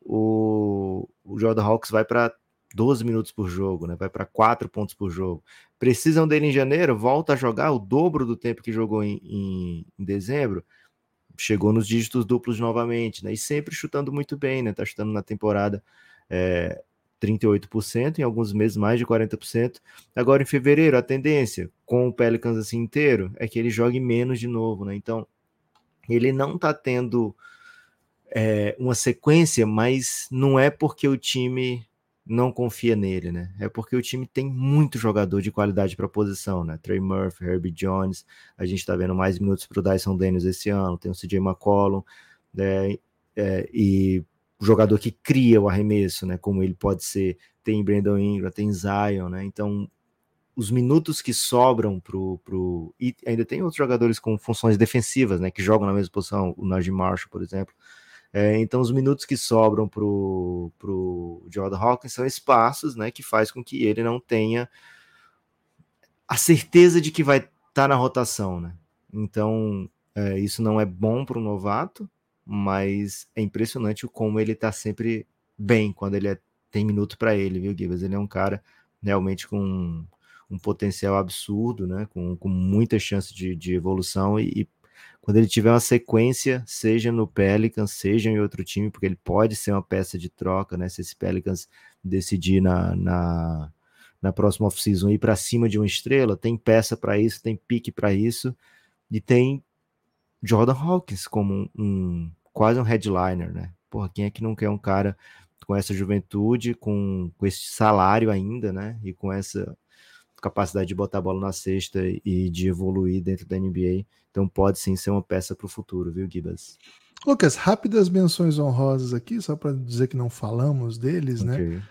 O, o Jordan Hawkins vai para 12 minutos por jogo, né? Vai para 4 pontos por jogo. Precisam dele em janeiro, volta a jogar o dobro do tempo que jogou em, em, em dezembro. Chegou nos dígitos duplos novamente, né? E sempre chutando muito bem, né? Tá chutando na temporada é, 38%, em alguns meses mais de 40%. Agora em fevereiro, a tendência com o Pelicans assim inteiro é que ele jogue menos de novo, né? Então, ele não tá tendo é, uma sequência, mas não é porque o time não confia nele, né? É porque o time tem muito jogador de qualidade para a posição, né? Trey Murphy, Herbie Jones, a gente está vendo mais minutos para o Dyson Daniels esse ano, tem o CJ McCollum, né? É, e jogador que cria o arremesso, né? Como ele pode ser, tem Brandon Ingram, tem Zion, né? Então, os minutos que sobram pro, pro e ainda tem outros jogadores com funções defensivas, né? Que jogam na mesma posição, o Najee Marshall, por exemplo. É, então, os minutos que sobram pro, pro Jordan Hawkins são espaços, né? Que faz com que ele não tenha a certeza de que vai estar tá na rotação, né? Então, é, isso não é bom para o novato, mas é impressionante o como ele tá sempre bem quando ele é, tem minuto para ele, viu, Gibas? Ele é um cara realmente com um, um potencial absurdo, né? Com, com muita chance de, de evolução e, e, quando ele tiver uma sequência, seja no Pelicans, seja em outro time, porque ele pode ser uma peça de troca, né? Se esse Pelicans decidir na, na, na próxima off-season ir para cima de uma estrela, tem peça para isso, tem pique para isso, e tem Jordan Hawkins como um, um, quase um headliner, né? Porra, quem é que não quer um cara com essa juventude, com, com esse salário ainda, né? E com essa capacidade de botar a bola na cesta e de evoluir dentro da NBA. Então pode sim ser uma peça para o futuro, viu, Gibas?
Lucas, rápidas menções honrosas aqui, só para dizer que não falamos deles, né? okay. né?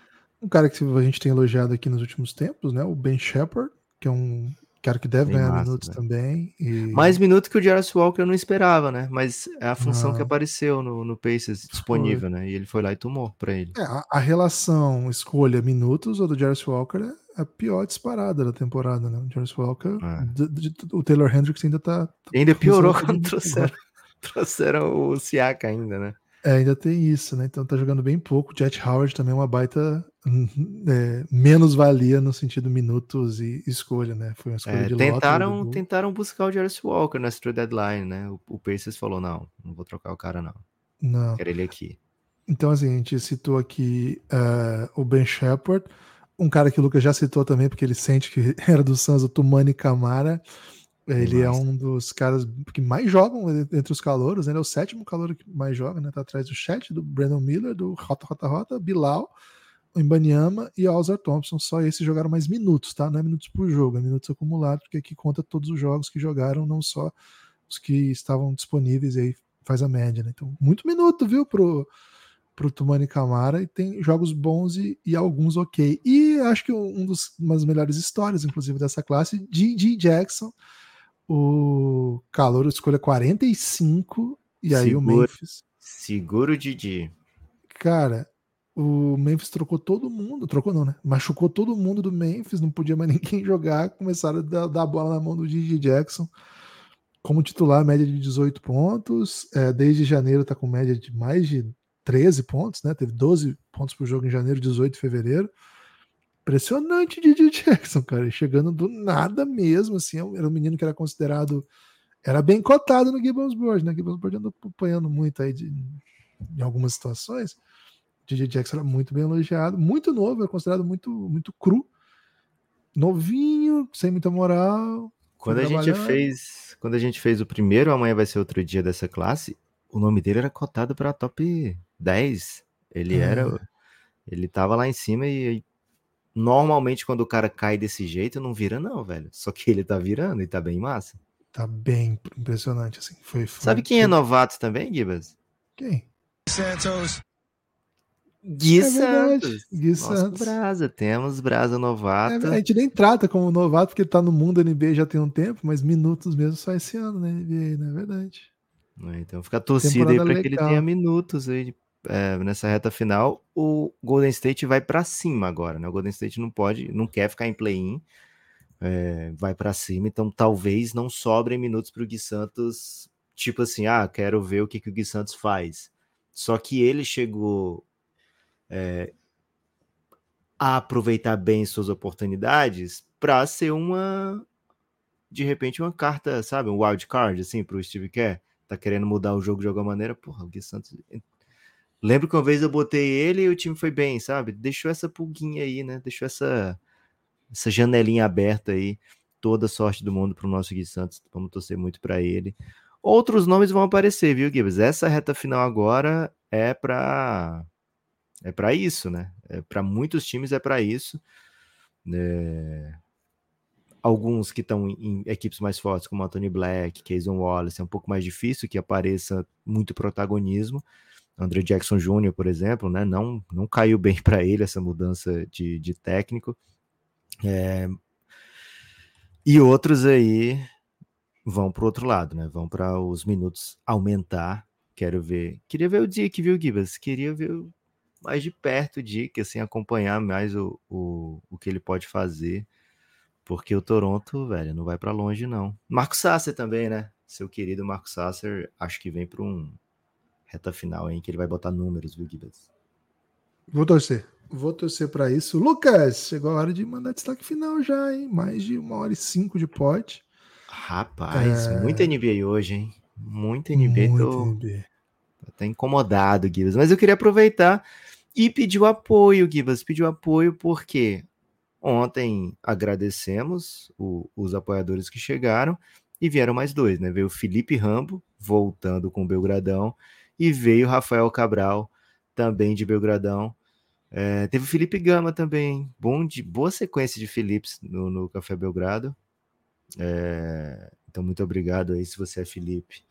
Um cara que a gente tem elogiado aqui nos últimos tempos, né? O Ben Shepard, que é um Cara que deve Bem ganhar massa, minutos também. E...
Mais minutos que o Jarvis Walker eu não esperava, né? Mas é a função que apareceu no, no Pacers disponível, foi. né? E ele foi lá e tomou para ele.
É, a, a, relação escolha minutos ou do Jarvis Walker é a pior disparada da temporada, né? O Jarvis Walker, é. o Taylor Hendricks ainda tá.
ainda piorou quando trouxeram, (laughs) trouxeram o Siaka ainda, né?
É, ainda tem isso, né? Então tá jogando bem pouco. Jet Howard também é uma baita é, menos valia no sentido minutos e escolha, né? Foi uma escolha é, de
tentaram, lote, tentaram buscar o Jarvis Walker na trade deadline, né? O, o Pacers falou: não, não vou trocar o cara, não.
Não.
Quero ele aqui.
Então, assim, a gente citou aqui uh, o Ben Shepard, um cara que o Lucas já citou também, porque ele sente que (laughs) era do Suns, o Tumani Camara. Ele é um dos caras que mais jogam entre os calouros, né? ele é o sétimo calouro que mais joga, né? Tá atrás do Chat, do Brandon Miller, do Rota Rota Rota, Bilal, o Ibaniama e Alzar Thompson. Só esses jogaram mais minutos, tá? Não é minutos por jogo, é minutos acumulados, porque aqui conta todos os jogos que jogaram, não só os que estavam disponíveis, e aí faz a média, né? Então, muito minuto, viu, pro, pro Tumani Camara, e tem jogos bons e, e alguns ok. E acho que um dos, uma das melhores histórias, inclusive, dessa classe, G.G. Jackson o calor escolha 45 e aí seguro, o Memphis.
Seguro Didi.
Cara, o Memphis trocou todo mundo, trocou não, né? Machucou todo mundo do Memphis, não podia mais (laughs) ninguém jogar, começaram a dar, dar a bola na mão do Didi Jackson. Como titular, média de 18 pontos. É, desde janeiro tá com média de mais de 13 pontos, né? Teve 12 pontos por jogo em janeiro, 18 de fevereiro. Impressionante Didi Jackson, cara. Chegando do nada mesmo, assim. Era um menino que era considerado. Era bem cotado no Gibbons Board, né? Gibbons Board andou apanhando muito aí de, em algumas situações. Didi Jackson era muito bem elogiado, muito novo, era considerado muito, muito cru, novinho, sem muita moral.
Quando a gente fez, quando a gente fez o primeiro, amanhã vai ser outro dia dessa classe, o nome dele era cotado para top 10. Ele é. era, ele tava lá em cima e Normalmente, quando o cara cai desse jeito, não vira, não, velho. Só que ele tá virando e tá bem massa.
Tá bem impressionante, assim. Foi, foi
Sabe quem é novato também, Gibas?
Quem?
Santos. Gui
é
Santos.
Gui Nosso Santos.
Brasa, temos Brasa novato.
É, a gente nem trata como novato, porque ele tá no mundo NBA já tem um tempo, mas minutos mesmo só esse ano, né? NBA, não é verdade.
É, então fica torcida aí para que ele tenha minutos aí é, nessa reta final, o Golden State vai para cima agora, né? O Golden State não pode, não quer ficar em play-in, é, vai para cima, então talvez não sobrem minutos para o Gui Santos, tipo assim, ah, quero ver o que, que o Gui Santos faz. Só que ele chegou é, a aproveitar bem suas oportunidades para ser uma de repente uma carta, sabe, um wild card assim para o Steve Kerr, tá querendo mudar o jogo de alguma maneira, porra, o Gui Santos Lembro que uma vez eu botei ele e o time foi bem, sabe? Deixou essa pulguinha aí, né? Deixou essa essa janelinha aberta aí. Toda sorte do mundo para o nosso Gui Santos. Vamos torcer muito para ele. Outros nomes vão aparecer, viu, Gibbs? Essa reta final agora é para é para isso, né? É, para muitos times é para isso. É... Alguns que estão em equipes mais fortes, como Anthony Black, Kayson Wallace, é um pouco mais difícil que apareça muito protagonismo. André Jackson Jr., por exemplo, né? Não, não caiu bem (laughs) para ele essa mudança de, de técnico. É... E outros aí vão para o outro lado, né? Vão para os minutos aumentar. Quero ver. Queria ver o Dick, viu, Gibas? Queria ver mais de perto o Dick, assim, acompanhar mais o, o, o que ele pode fazer. Porque o Toronto, velho, não vai para longe, não. Marco Sasser também, né? Seu querido Marco Sasser, acho que vem para um reta final, hein? Que ele vai botar números, viu, Gibas?
Vou torcer. Vou torcer para isso. Lucas, chegou a hora de mandar destaque final já, hein? Mais de uma hora e cinco de pote.
Rapaz, é... muita NBA hoje, hein? Muita NBA. Muito tô... NBA. Tô até incomodado, Gibas. Mas eu queria aproveitar e pedir o apoio, Gibas. Pedir o apoio porque ontem agradecemos o, os apoiadores que chegaram e vieram mais dois, né? Veio o Felipe Rambo, voltando com o Belgradão, e veio Rafael Cabral, também de Belgradão. É, teve o Felipe Gama também, bom de boa sequência de Filipes no, no Café Belgrado. É, então, muito obrigado aí. Se você é Felipe,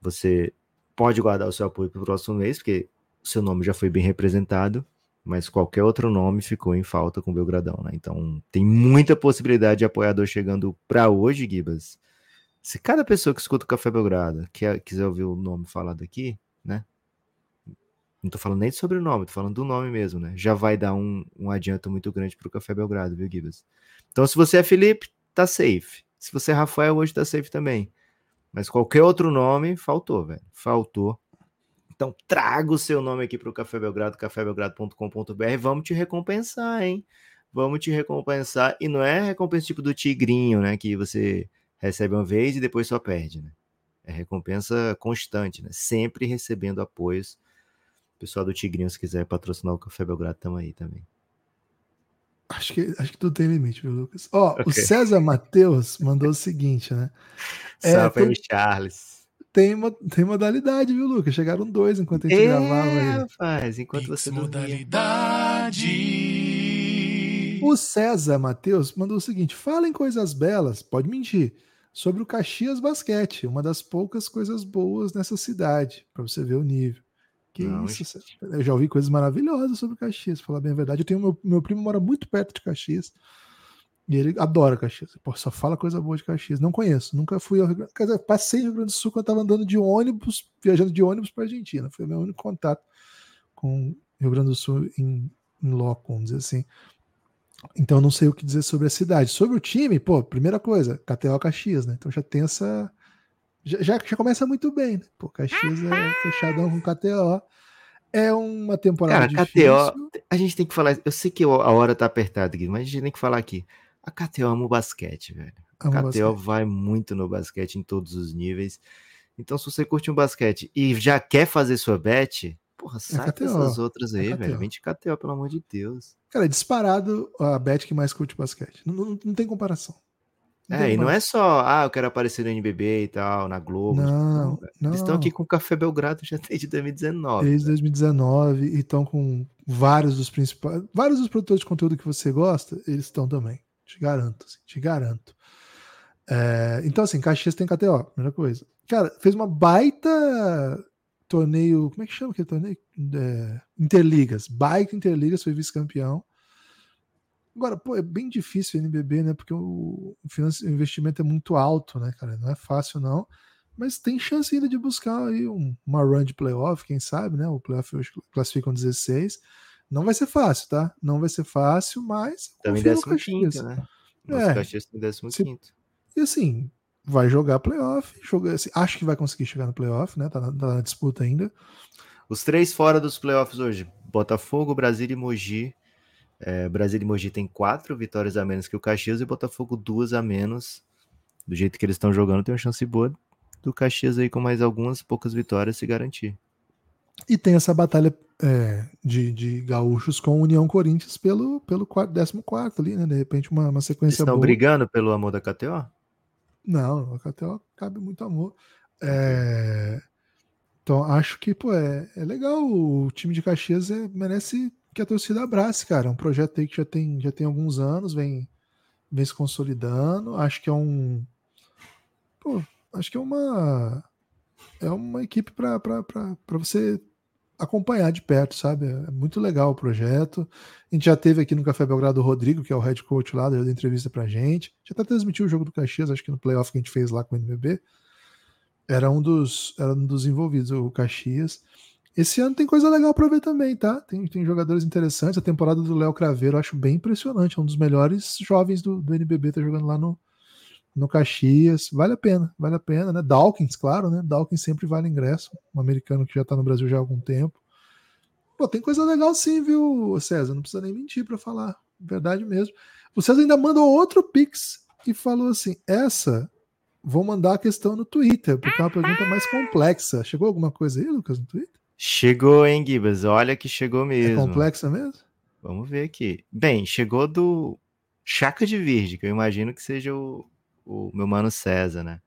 você pode guardar o seu apoio para o próximo mês, porque o seu nome já foi bem representado, mas qualquer outro nome ficou em falta com o Belgradão, né? Então, tem muita possibilidade de apoiador chegando para hoje, Gibas. Se cada pessoa que escuta o Café Belgrado quer, quiser ouvir o nome falado aqui, né? Não tô falando nem de sobrenome, tô falando do nome mesmo, né? Já vai dar um, um adianto muito grande pro Café Belgrado, viu, Gibas? Então, se você é Felipe, tá safe. Se você é Rafael, hoje tá safe também. Mas qualquer outro nome, faltou, velho. Faltou. Então, traga o seu nome aqui pro Café Belgrado, cafébelgrado.com.br. Vamos te recompensar, hein? Vamos te recompensar. E não é recompensa tipo do tigrinho, né? Que você recebe uma vez e depois só perde, né? É recompensa constante, né? Sempre recebendo apoios pessoal do Tigrinho, se quiser patrocinar o Café Belgrado, estamos aí também.
Acho que, acho que tudo tem limite, viu, Lucas? Ó, (laughs) okay. o César Matheus mandou o seguinte, né?
É, Salve aí, Charles.
Tem, tem modalidade, viu, Lucas? Chegaram dois enquanto a gente é, gravava aí.
rapaz, enquanto Pix você
modalidade. O César Matheus mandou o seguinte: falem coisas belas, pode mentir, sobre o Caxias Basquete, uma das poucas coisas boas nessa cidade, para você ver o nível. Que não, isso? Eu já ouvi coisas maravilhosas sobre Caxias, pra falar bem a verdade. Eu tenho meu, meu primo mora muito perto de Caxias. E ele adora Caxias. Pô, só fala coisa boa de Caxias. Não conheço, nunca fui ao Rio Grande. Quer dizer, passei no Rio Grande do Sul quando eu estava andando de ônibus, viajando de ônibus para Argentina. Foi o meu único contato com Rio Grande do Sul em, em loco, vamos dizer assim. Então não sei o que dizer sobre a cidade. Sobre o time, pô, primeira coisa, KTO Caxias, né? Então já tem essa, já, já, já começa muito bem, né? Pô, Caxias é fechadão com KTO. É uma temporada Cara, difícil. KTO,
a gente tem que falar. Eu sei que a hora tá apertada aqui, mas a gente tem que falar aqui. A KTO ama o basquete, velho. A KTO basquete. vai muito no basquete em todos os níveis. Então, se você curte um basquete e já quer fazer sua bet, porra, é sai é dessas outras é aí, é velho. Vem de KTO, pelo amor de Deus.
Cara, é disparado a bet que mais curte basquete. Não, não, não tem comparação.
É, e não é só, ah, eu quero aparecer no NBB e tal, na Globo.
Não, tipo, não.
Eles estão aqui com o Café Belgrado já desde 2019.
Desde 2019 e estão com vários dos principais, vários dos produtores de conteúdo que você gosta, eles estão também. Te garanto, assim, te garanto. É, então, assim, Caxias tem KTO, primeira coisa. Cara, fez uma baita torneio, como é que chama aquele torneio? É, Interligas, baita Interligas, foi vice-campeão. Agora, pô, é bem difícil o NBB, né? Porque o, o investimento é muito alto, né, cara? Não é fácil, não. Mas tem chance ainda de buscar aí um, uma run de playoff, quem sabe, né? O playoff hoje classificam 16. Não vai ser fácil, tá? Não vai ser fácil, mas.
Também 15, né? Nosso é, Caxias tem 15.
E assim, vai jogar playoff. Joga, assim, acho que vai conseguir chegar no playoff, né? Tá na, tá na disputa ainda.
Os três fora dos playoffs hoje: Botafogo, Brasília e Mogi É, Brasília e Mogi tem quatro vitórias a menos que o Caxias e Botafogo duas a menos. Do jeito que eles estão jogando, tem uma chance boa do Caxias aí com mais algumas poucas vitórias se garantir.
E tem essa batalha é, de, de gaúchos com União Corinthians pelo, pelo 14 ali, né? De repente, uma, uma sequência
Eles estão
boa.
brigando pelo amor da KTO?
Não, a KTO cabe muito amor. É, então, acho que, pô, é, é legal. O time de Caxias é, merece que a torcida abrace, cara. É um projeto aí que já tem, já tem alguns anos, vem, vem se consolidando. Acho que é um. Pô, acho que é uma. É uma equipe para você acompanhar de perto, sabe? É muito legal o projeto. A gente já teve aqui no Café Belgrado o Rodrigo, que é o head coach lá, deu entrevista pra gente. Já até transmitiu o jogo do Caxias, acho que no playoff que a gente fez lá com o NBB. Era um dos, era um dos envolvidos, o Caxias. Esse ano tem coisa legal para ver também, tá? Tem, tem jogadores interessantes. A temporada do Léo Craveiro eu acho bem impressionante. É um dos melhores jovens do, do NBB, tá jogando lá no, no Caxias. Vale a pena, vale a pena, né? Dawkins, claro, né? Dawkins sempre vale ingresso. Um americano que já tá no Brasil já há algum tempo. Pô, tem coisa legal sim, viu, César? Não precisa nem mentir para falar. Verdade mesmo. O César ainda mandou outro Pix e falou assim: essa vou mandar a questão no Twitter, porque é uma pergunta mais complexa. Chegou alguma coisa aí, Lucas, no Twitter?
Chegou, hein, Gibas? Olha que chegou
É
mesmo.
complexa mesmo?
Vamos ver aqui. Bem, chegou do Chaca de Virgem, que eu imagino que seja o, o meu mano César, né?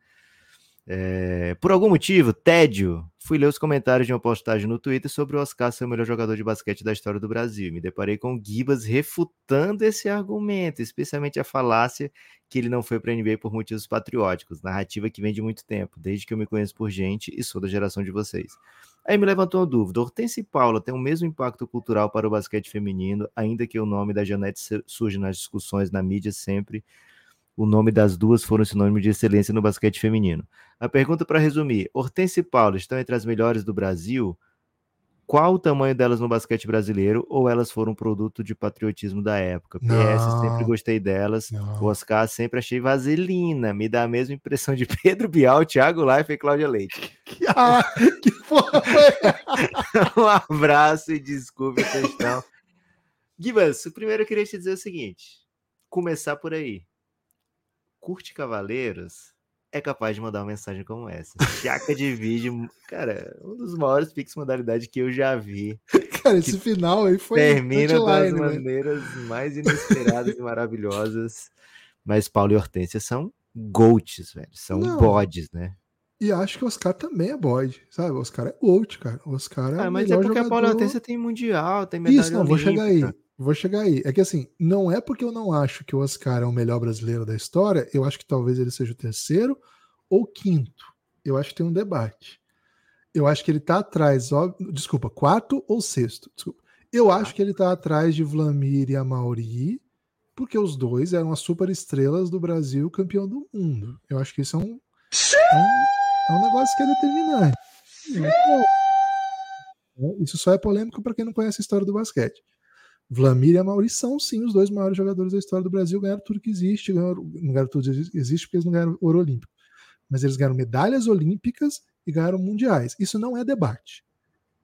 É, por algum motivo, tédio, fui ler os comentários de uma postagem no Twitter sobre o Oscar ser o melhor jogador de basquete da história do Brasil. Me deparei com o Gibas refutando esse argumento, especialmente a falácia que ele não foi para a NBA por motivos patrióticos, narrativa que vem de muito tempo, desde que eu me conheço por gente e sou da geração de vocês. Aí me levantou uma dúvida: Hortense e Paula têm o mesmo impacto cultural para o basquete feminino, ainda que o nome da Janete surge nas discussões na mídia sempre. O nome das duas foram sinônimo de excelência no basquete feminino. A pergunta para resumir: Hortense e Paula estão entre as melhores do Brasil? Qual o tamanho delas no basquete brasileiro? Ou elas foram produto de patriotismo da época? PS, sempre
Não.
gostei delas.
Não.
O Oscar sempre achei vaselina. Me dá a mesma impressão de (laughs) Pedro Bial, Thiago Life e Cláudia Leite.
Ah, que porra (laughs)
um abraço e desculpe a questão. Gibas, primeiro eu queria te dizer o seguinte: começar por aí. Curte Cavaleiros é capaz de mandar uma mensagem como essa. Chaca de vídeo, cara, um dos maiores pix modalidade que eu já vi. (laughs)
Cara, esse final aí foi
Termina das maneiras mais inesperadas e maravilhosas. Mas Paulo e Hortência são goats, velho. São
Não.
bodes, né?
E acho que o Oscar também é bode, sabe? O Oscar é GOAT, cara. O Oscar é
Ah, mas é porque a Paula e
jogador.
Hortência tem mundial, tem medalha
Isso, não, vou chegar aí. Vou chegar aí. É que assim, não é porque eu não acho que o Oscar é o melhor brasileiro da história, eu acho que talvez ele seja o terceiro ou quinto. Eu acho que tem um debate. Eu acho que ele tá atrás, ó, desculpa, quarto ou sexto. Desculpa. Eu acho que ele tá atrás de Vlamir e Amauri, porque os dois eram as super estrelas do Brasil, campeão do mundo. Eu acho que isso é um, é um, é um negócio que é determinante. Isso só é polêmico para quem não conhece a história do basquete. Vlamir e Amauri são sim os dois maiores jogadores da história do Brasil, ganharam tudo que existe, ganharam, não ganharam tudo que existe porque eles não ganharam ouro olímpico. Mas eles ganharam medalhas olímpicas e ganharam mundiais. Isso não é debate.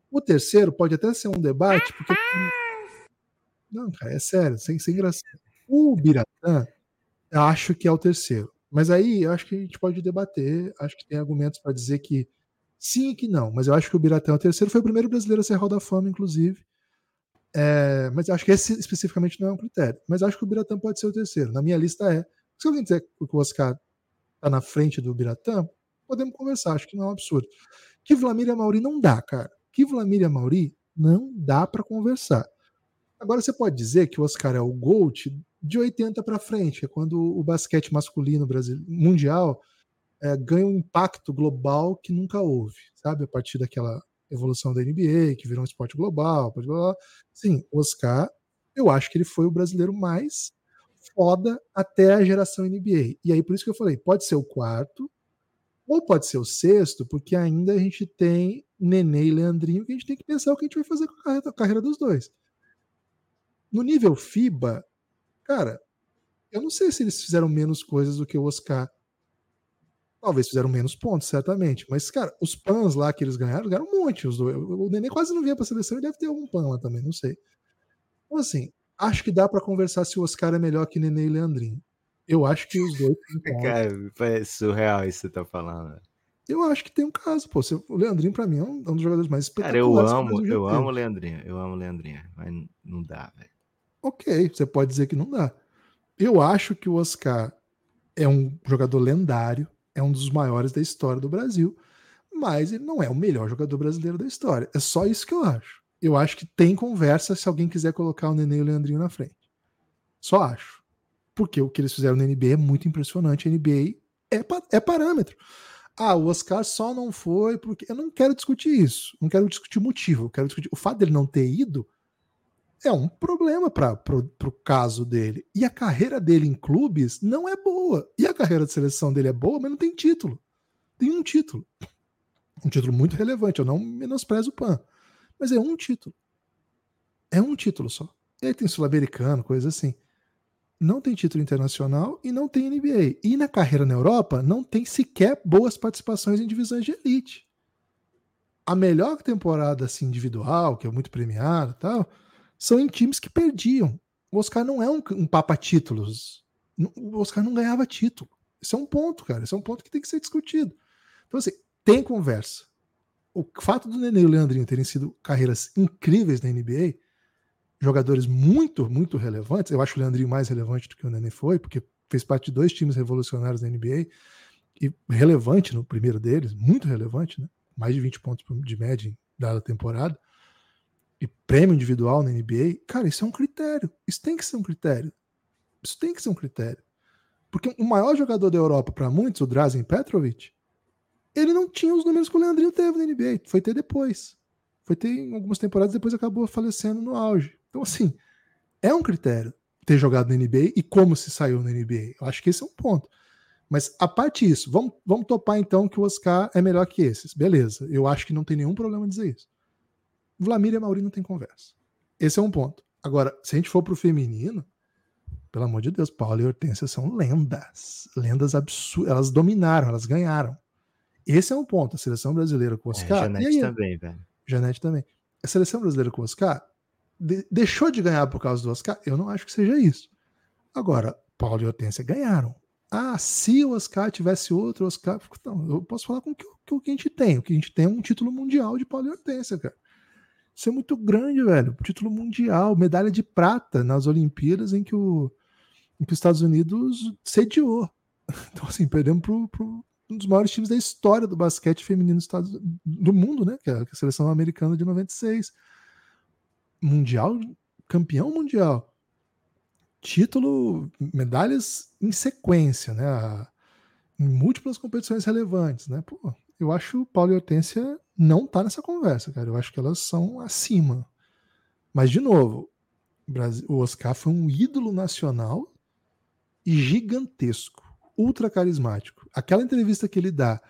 O terceiro pode até ser um debate, porque. Não, cara, é sério, sem, sem graça. O Biratã, eu acho que é o terceiro. Mas aí eu acho que a gente pode debater. Acho que tem argumentos para dizer que sim e que não. Mas eu acho que o Biratã é o terceiro. Foi o primeiro brasileiro a ser Hall da Fama, inclusive. É, mas acho que esse especificamente não é um critério. Mas acho que o Biratã pode ser o terceiro. Na minha lista é. Se alguém disser que o Oscar está na frente do Biratã, podemos conversar. Acho que não é um absurdo. Que Vlamir e Mauri não dá, cara. Que Vlamir e Mauri não dá para conversar. Agora você pode dizer que o Oscar é o GOAT de 80 para frente, é quando o basquete masculino brasileiro, mundial é, ganha um impacto global que nunca houve, sabe? A partir daquela evolução da NBA, que virou um esporte global, pode global. Sim, o Oscar, eu acho que ele foi o brasileiro mais foda até a geração NBA. E aí por isso que eu falei, pode ser o quarto, ou pode ser o sexto, porque ainda a gente tem Nenê e Leandrinho, que a gente tem que pensar o que a gente vai fazer com a carreira, a carreira dos dois. No nível FIBA, cara, eu não sei se eles fizeram menos coisas do que o Oscar. Talvez fizeram menos pontos, certamente. Mas, cara, os pans lá que eles ganharam, ganharam um monte. Os dois. O Nenê quase não vinha pra seleção e deve ter algum pan lá também, não sei. Então, assim, Acho que dá para conversar se o Oscar é melhor que Nenê e Leandrinho. Eu acho que os dois. (laughs)
Cara, parece surreal isso que você tá falando.
Eu acho que tem um caso, pô. O Leandrinho, para mim, é um, dos jogadores mais
espetaculares. Cara, eu amo, eu amo o Leandrinho. Eu amo o Leandrinho, mas não dá, velho.
Ok, você pode dizer que não dá. Eu acho que o Oscar é um jogador lendário, é um dos maiores da história do Brasil, mas ele não é o melhor jogador brasileiro da história. É só isso que eu acho. Eu acho que tem conversa se alguém quiser colocar o Nenê e o Leandrinho na frente. Só acho. Porque o que eles fizeram na NBA é muito impressionante. A NBA é, é parâmetro. Ah, o Oscar só não foi porque. Eu não quero discutir isso. Não quero discutir o motivo. Eu quero discutir. O fato dele não ter ido é um problema para o caso dele. E a carreira dele em clubes não é boa. E a carreira de seleção dele é boa, mas não tem título. Tem um título. Um título muito relevante. Eu não menosprezo o PAN. Mas é um título. É um título só. E aí tem Sul-Americano, coisa assim. Não tem título internacional e não tem NBA. E na carreira na Europa, não tem sequer boas participações em divisões de elite. A melhor temporada assim, individual, que é muito premiada e tal, são em times que perdiam. O Oscar não é um, um papa-títulos. O Oscar não ganhava título. Isso é um ponto, cara. Isso é um ponto que tem que ser discutido. Então, assim, tem conversa. O fato do Nenê e o Leandrinho terem sido carreiras incríveis na NBA, jogadores muito, muito relevantes. Eu acho o Leandrinho mais relevante do que o Nenê foi, porque fez parte de dois times revolucionários da NBA e relevante no primeiro deles, muito relevante, né? Mais de 20 pontos de média dada temporada e prêmio individual na NBA, cara, isso é um critério. Isso tem que ser um critério. Isso tem que ser um critério. Porque o maior jogador da Europa para muitos, o Drazen Petrovic, ele não tinha os números que o Leandrinho teve na NBA. Foi ter depois. Foi ter em algumas temporadas, depois acabou falecendo no auge. Então, assim, é um critério ter jogado na NBA e como se saiu na NBA. Eu acho que esse é um ponto. Mas a parte disso, vamos, vamos topar então que o Oscar é melhor que esses. Beleza, eu acho que não tem nenhum problema em dizer isso. Vlamir e Mauri não tem conversa. Esse é um ponto. Agora, se a gente for pro feminino, pelo amor de Deus, Paula e Hortência são lendas. Lendas absurdas. Elas dominaram, elas ganharam. Esse é um ponto. A seleção brasileira com o Oscar. É,
Janete aí, também, velho.
Janete também. A seleção brasileira com o Oscar de, deixou de ganhar por causa do Oscar? Eu não acho que seja isso. Agora, Paulo e Hortência ganharam. Ah, se o Oscar tivesse outro Oscar. Não, eu posso falar com o que, o que a gente tem. O que a gente tem é um título mundial de Paulo e Hortência, cara. Isso é muito grande, velho. Título mundial, medalha de prata nas Olimpíadas em que, o, em que os Estados Unidos sediou. (laughs) Então, assim, perdemos para um dos maiores times da história do basquete feminino do, do mundo, né? Que é a seleção americana de 96. Mundial, campeão mundial. Título, medalhas em sequência, né? Em múltiplas competições relevantes, né? Pô, eu acho Paulo e Hortência não tá nessa conversa, cara. Eu acho que elas são acima. Mas, de novo, o Oscar foi um ídolo nacional e gigantesco, ultra carismático. Aquela entrevista que ele dá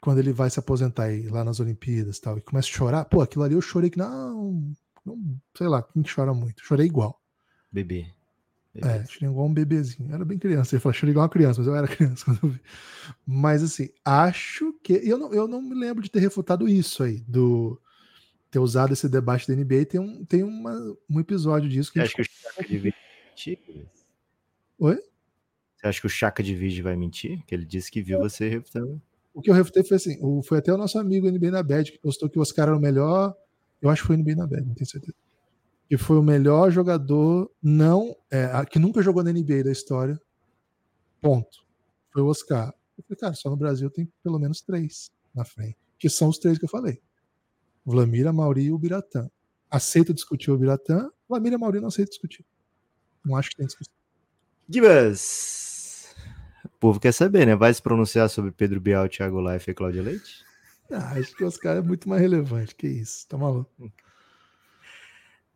quando ele vai se aposentar aí, lá nas Olimpíadas tal, e começa a chorar, pô, aquilo ali eu chorei que não, não sei lá, quem chora muito, chorei igual.
Bebê.
É, chorei igual um bebezinho. Eu era bem criança. Ele falou, chorei igual uma criança, mas eu era (laughs) criança quando eu vi. Mas assim, acho que. Eu não, eu não me lembro de ter refutado isso aí, do ter usado esse debate da NBA. Tem um, tem uma, um episódio disso que.
Você acha que o Chaka de Vídeo vai mentir?
Oi?
Você acha que o Chaka de Vídeo vai mentir? Que ele disse que viu você refutando.
O que eu refutei foi assim: o, foi até o nosso amigo NBA na Bad que postou que o Oscar era o melhor. Eu acho que foi NBA na Bad, não tenho certeza que foi o melhor jogador não é, que nunca jogou na NBA da história. Ponto. Foi o Oscar. Eu falei, cara, só no Brasil tem pelo menos três na frente. Que são os três que eu falei. Vlamir, Mauri e o Biratã. Aceito discutir o Biratã. Vlamir e Mauri não aceito discutir. Não acho que tem discussão.
Gibas. O povo quer saber, né? Vai se pronunciar sobre Pedro Bial, Thiago Life e Cláudia Leite?
Ah, acho que o Oscar é muito mais relevante que isso. Tá maluco?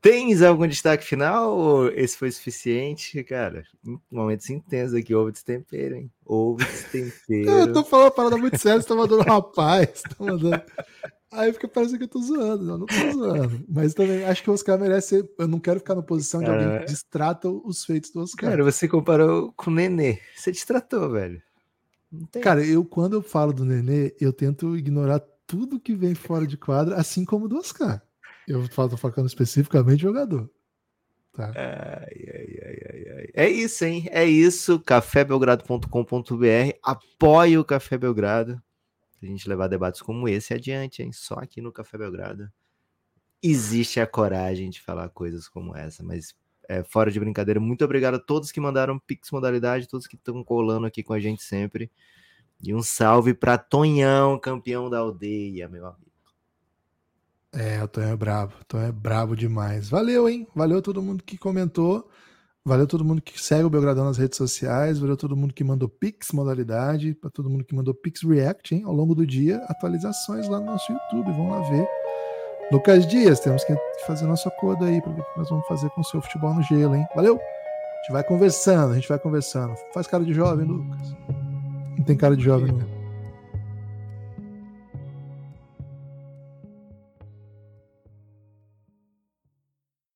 Tens algum destaque final ou esse foi suficiente? Cara, momentos intensos aqui, houve destempero, hein? Houve destempero.
eu tô falando uma parada muito séria, você tá mandando rapaz, tá mandando... Aí fica parecendo que eu tô zoando, não, não tô zoando. Mas também acho que o Oscar merece. Eu não quero ficar na posição de alguém que distrata os feitos do Oscar.
Cara, você comparou com o Nenê. Você distratou, velho.
Cara, eu quando eu falo do Nenê, eu tento ignorar tudo que vem fora de quadra, assim como do Oscar. Eu tô falando especificamente jogador.
Tá. Ai, ai, ai, é isso, hein? É isso. cafébelgrado.com.br. Apoie o Café Belgrado. A gente levar debates como esse adiante, hein? Só aqui no Café Belgrado existe a coragem de falar coisas como essa, mas é, fora de brincadeira, muito obrigado a todos que mandaram Pix Modalidade, todos que estão colando aqui com a gente sempre. E um salve para Tonhão, campeão da aldeia, meu amigo.
É, o Tonhão é brabo. O Tonhão é brabo demais. Valeu, hein? Valeu todo mundo que comentou. Valeu todo mundo que segue o Belgradão nas redes sociais. Valeu todo mundo que mandou Pix modalidade. Para todo mundo que mandou Pix React, hein? Ao longo do dia, atualizações lá no nosso YouTube. Vão lá ver. Lucas Dias, temos que fazer nosso acordo aí para ver o que nós vamos fazer com o seu futebol no gelo, hein? Valeu? A gente vai conversando, a gente vai conversando. Faz cara de jovem, Lucas. Não tem cara de jovem, não.